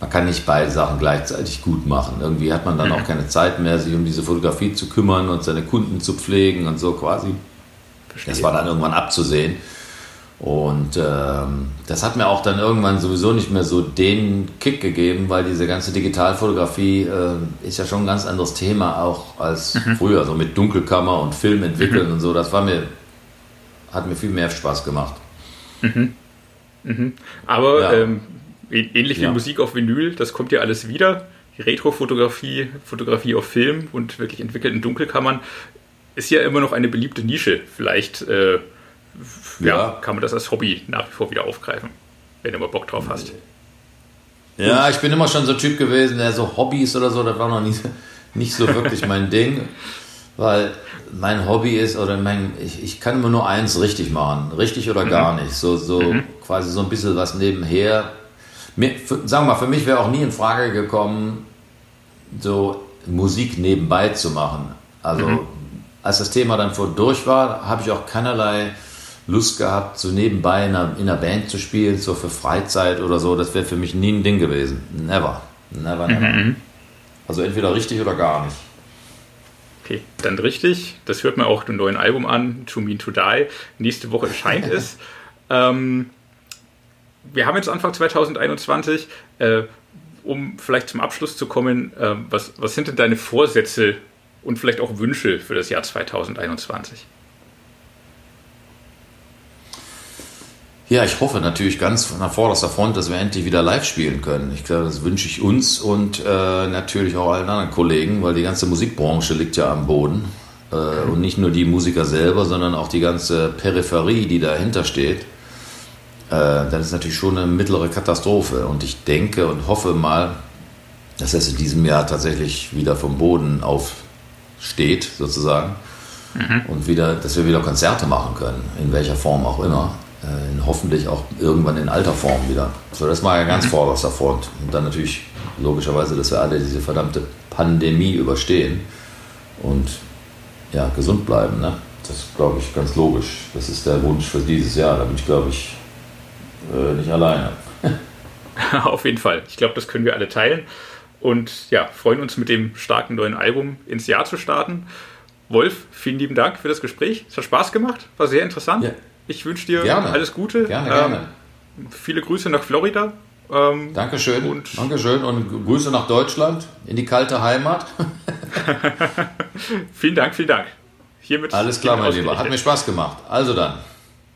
man kann nicht beide Sachen gleichzeitig gut machen. Irgendwie hat man dann mhm. auch keine Zeit mehr, sich um diese Fotografie zu kümmern und seine Kunden zu pflegen und so quasi. Verstehe. Das war dann irgendwann abzusehen. Und ähm, das hat mir auch dann irgendwann sowieso nicht mehr so den Kick gegeben, weil diese ganze Digitalfotografie äh, ist ja schon ein ganz anderes Thema auch als mhm. früher, so mit Dunkelkammer und Film entwickeln mhm. und so. Das war mir, hat mir viel mehr Spaß gemacht. Mhm. mhm. Aber ja. ähm, ähnlich wie ja. Musik auf Vinyl, das kommt ja alles wieder. Retrofotografie, Fotografie auf Film und wirklich entwickelten Dunkelkammern ist ja immer noch eine beliebte Nische. Vielleicht äh, ja, ja, kann man das als Hobby nach wie vor wieder aufgreifen, wenn du mal Bock drauf hast. Ja, ich bin immer schon so ein Typ gewesen, der so Hobbys oder so, das war noch nie, nicht so wirklich mein Ding, weil mein Hobby ist, oder mein, ich, ich kann immer nur eins richtig machen, richtig oder mhm. gar nicht, so, so mhm. quasi so ein bisschen was nebenher. Mir, für, sagen wir mal, für mich wäre auch nie in Frage gekommen, so Musik nebenbei zu machen. Also, mhm. Als das Thema dann vor durch war, habe ich auch keinerlei Lust gehabt, so nebenbei in einer, in einer Band zu spielen, so für Freizeit oder so. Das wäre für mich nie ein Ding gewesen. Never. Never, never. Mhm. Also entweder richtig oder gar nicht. Okay, dann richtig. Das hört man auch dem neuen Album an, To Mean To Die. Nächste Woche erscheint es. Ähm, wir haben jetzt Anfang 2021. Äh, um vielleicht zum Abschluss zu kommen, äh, was, was sind denn deine Vorsätze und vielleicht auch Wünsche für das Jahr 2021? Ja, ich hoffe natürlich ganz nach vorderster Front, dass wir endlich wieder live spielen können. Ich glaube, das wünsche ich uns und äh, natürlich auch allen anderen Kollegen, weil die ganze Musikbranche liegt ja am Boden. Äh, und nicht nur die Musiker selber, sondern auch die ganze Peripherie, die dahinter steht. Äh, das ist natürlich schon eine mittlere Katastrophe. Und ich denke und hoffe mal, dass es in diesem Jahr tatsächlich wieder vom Boden aufsteht, sozusagen. Mhm. Und wieder, dass wir wieder Konzerte machen können, in welcher Form auch immer äh, hoffentlich auch irgendwann in alter Form wieder. So, das war ja ganz mhm. vorderster Front. Und dann natürlich logischerweise, dass wir alle diese verdammte Pandemie überstehen und ja, gesund bleiben. Ne? Das ist, glaube ich, ganz logisch. Das ist der Wunsch für dieses Jahr. Da bin ich, glaube ich, äh, nicht alleine. Auf jeden Fall. Ich glaube, das können wir alle teilen. Und ja, freuen uns mit dem starken neuen Album ins Jahr zu starten. Wolf, vielen lieben Dank für das Gespräch. Es hat Spaß gemacht, war sehr interessant. Ja. Ich wünsche dir gerne. alles Gute. Gerne, gerne. Ähm, viele Grüße nach Florida. Ähm, Dankeschön. Und Dankeschön und Grüße nach Deutschland, in die kalte Heimat. vielen Dank, vielen Dank. Hiermit Alles klar, mein Lieber. Hat mir Spaß gemacht. Also dann.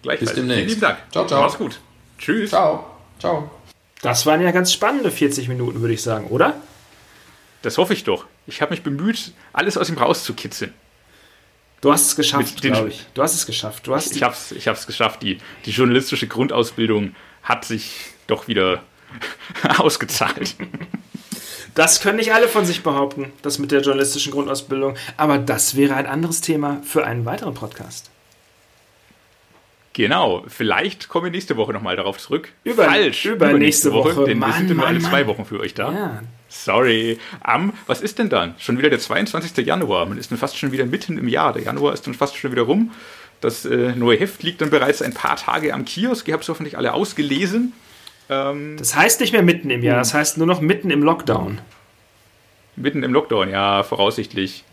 Bis demnächst. Vielen lieben Dank. Ciao, ciao. Mach's gut. Tschüss. Ciao. Ciao. Das waren ja ganz spannende 40 Minuten, würde ich sagen, oder? Das hoffe ich doch. Ich habe mich bemüht, alles aus ihm rauszukitzeln. Du hast es geschafft, glaube ich. Du hast es geschafft. Du hast ich habe es ich geschafft. Die, die journalistische Grundausbildung hat sich doch wieder ausgezahlt. Das können nicht alle von sich behaupten, das mit der journalistischen Grundausbildung. Aber das wäre ein anderes Thema für einen weiteren Podcast. Genau, vielleicht kommen wir nächste Woche nochmal darauf zurück. Über, Falsch, über nächste Woche, Woche denn Mann, wir sind nur alle zwei Wochen für euch da. Ja. Sorry. Am, was ist denn dann? Schon wieder der 22. Januar. Man ist dann fast schon wieder mitten im Jahr. Der Januar ist dann fast schon wieder rum. Das äh, neue Heft liegt dann bereits ein paar Tage am Kiosk. Ihr habt es hoffentlich alle ausgelesen. Ähm, das heißt nicht mehr mitten im Jahr, das heißt nur noch mitten im Lockdown. Mitten im Lockdown, ja, voraussichtlich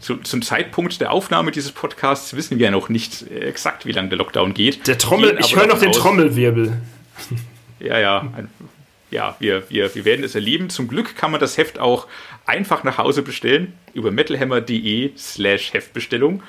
zu, zum Zeitpunkt der Aufnahme dieses Podcasts wissen wir ja noch nicht exakt, wie lange der Lockdown geht. Der Trommel, ich höre noch den aus, Trommelwirbel. Ja, ja. Ein, ja, wir, wir, wir werden es erleben. Zum Glück kann man das Heft auch einfach nach Hause bestellen über metalhammer.de slash Heftbestellung.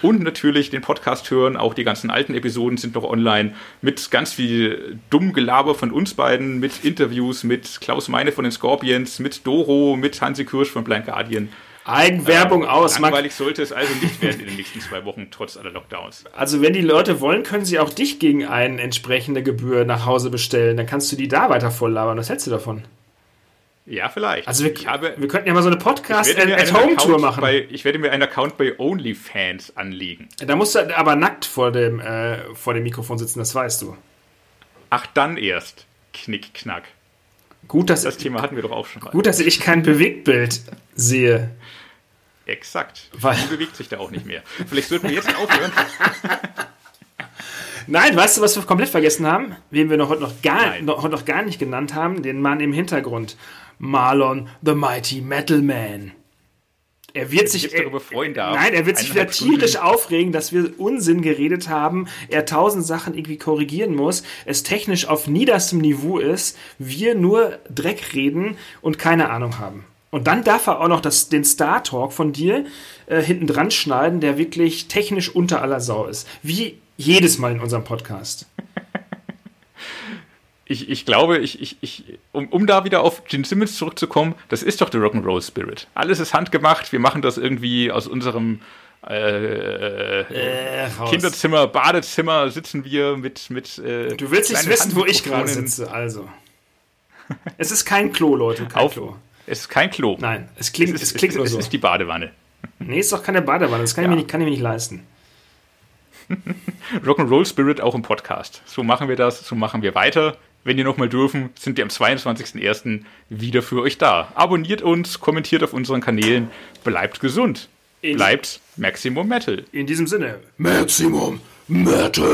Und natürlich den Podcast hören. Auch die ganzen alten Episoden sind noch online mit ganz viel dumm Gelaber von uns beiden, mit Interviews mit Klaus Meine von den Scorpions, mit Doro, mit Hansi Kirsch von Blind Guardian. Eigenwerbung ähm, aus. Langweilig sollte es also nicht werden in den nächsten zwei Wochen, trotz aller Lockdowns. Also wenn die Leute wollen, können sie auch dich gegen eine entsprechende Gebühr nach Hause bestellen. Dann kannst du die da weiter volllabern. Was hältst du davon? Ja, vielleicht. Also wir, habe, wir könnten ja mal so eine Podcast-at-Home-Tour machen. Bei, ich werde mir einen Account bei OnlyFans anlegen. Da musst du aber nackt vor dem, äh, vor dem Mikrofon sitzen, das weißt du. Ach, dann erst. Knick, knack. Gut, dass das Thema hatten wir doch auch schon mal. Gut, dass ich kein Bewegtbild sehe. Exakt. Weil Die bewegt sich da auch nicht mehr. Vielleicht sollten wir jetzt aufhören. Nein, weißt du, was wir komplett vergessen haben? Wen wir noch heute noch gar, noch, heute noch gar nicht genannt haben? Den Mann im Hintergrund. Marlon, the Mighty Metal Man. Er wird sich darüber freuen darf. Nein, er wird sich wieder tierisch aufregen, dass wir Unsinn geredet haben, er tausend Sachen irgendwie korrigieren muss, es technisch auf niederstem Niveau ist, wir nur Dreck reden und keine Ahnung haben. Und dann darf er auch noch das, den Star Talk von dir äh, hinten dran schneiden, der wirklich technisch unter aller Sau ist. Wie jedes Mal in unserem Podcast. ich, ich glaube, ich, ich, ich, um, um da wieder auf Gene Simmons zurückzukommen, das ist doch der Rock'n'Roll Spirit. Alles ist handgemacht, wir machen das irgendwie aus unserem äh, äh, Kinderzimmer, Badezimmer sitzen wir mit. mit äh, du willst nicht wissen, wo ich gerade sitze, also. es ist kein Klo, Leute, kein auf, Klo. Es ist kein Klo. Nein, es klingt, es, ist, es klingt es, nur es so. Es ist die Badewanne. Nee, ist doch keine Badewanne, das kann, ja. ich, mir nicht, kann ich mir nicht leisten. Rock'n'Roll Spirit auch im Podcast. So machen wir das, so machen wir weiter. Wenn ihr nochmal dürfen, sind wir am 22.01. wieder für euch da. Abonniert uns, kommentiert auf unseren Kanälen, bleibt gesund. In bleibt Maximum Metal. In diesem Sinne, Maximum Metal.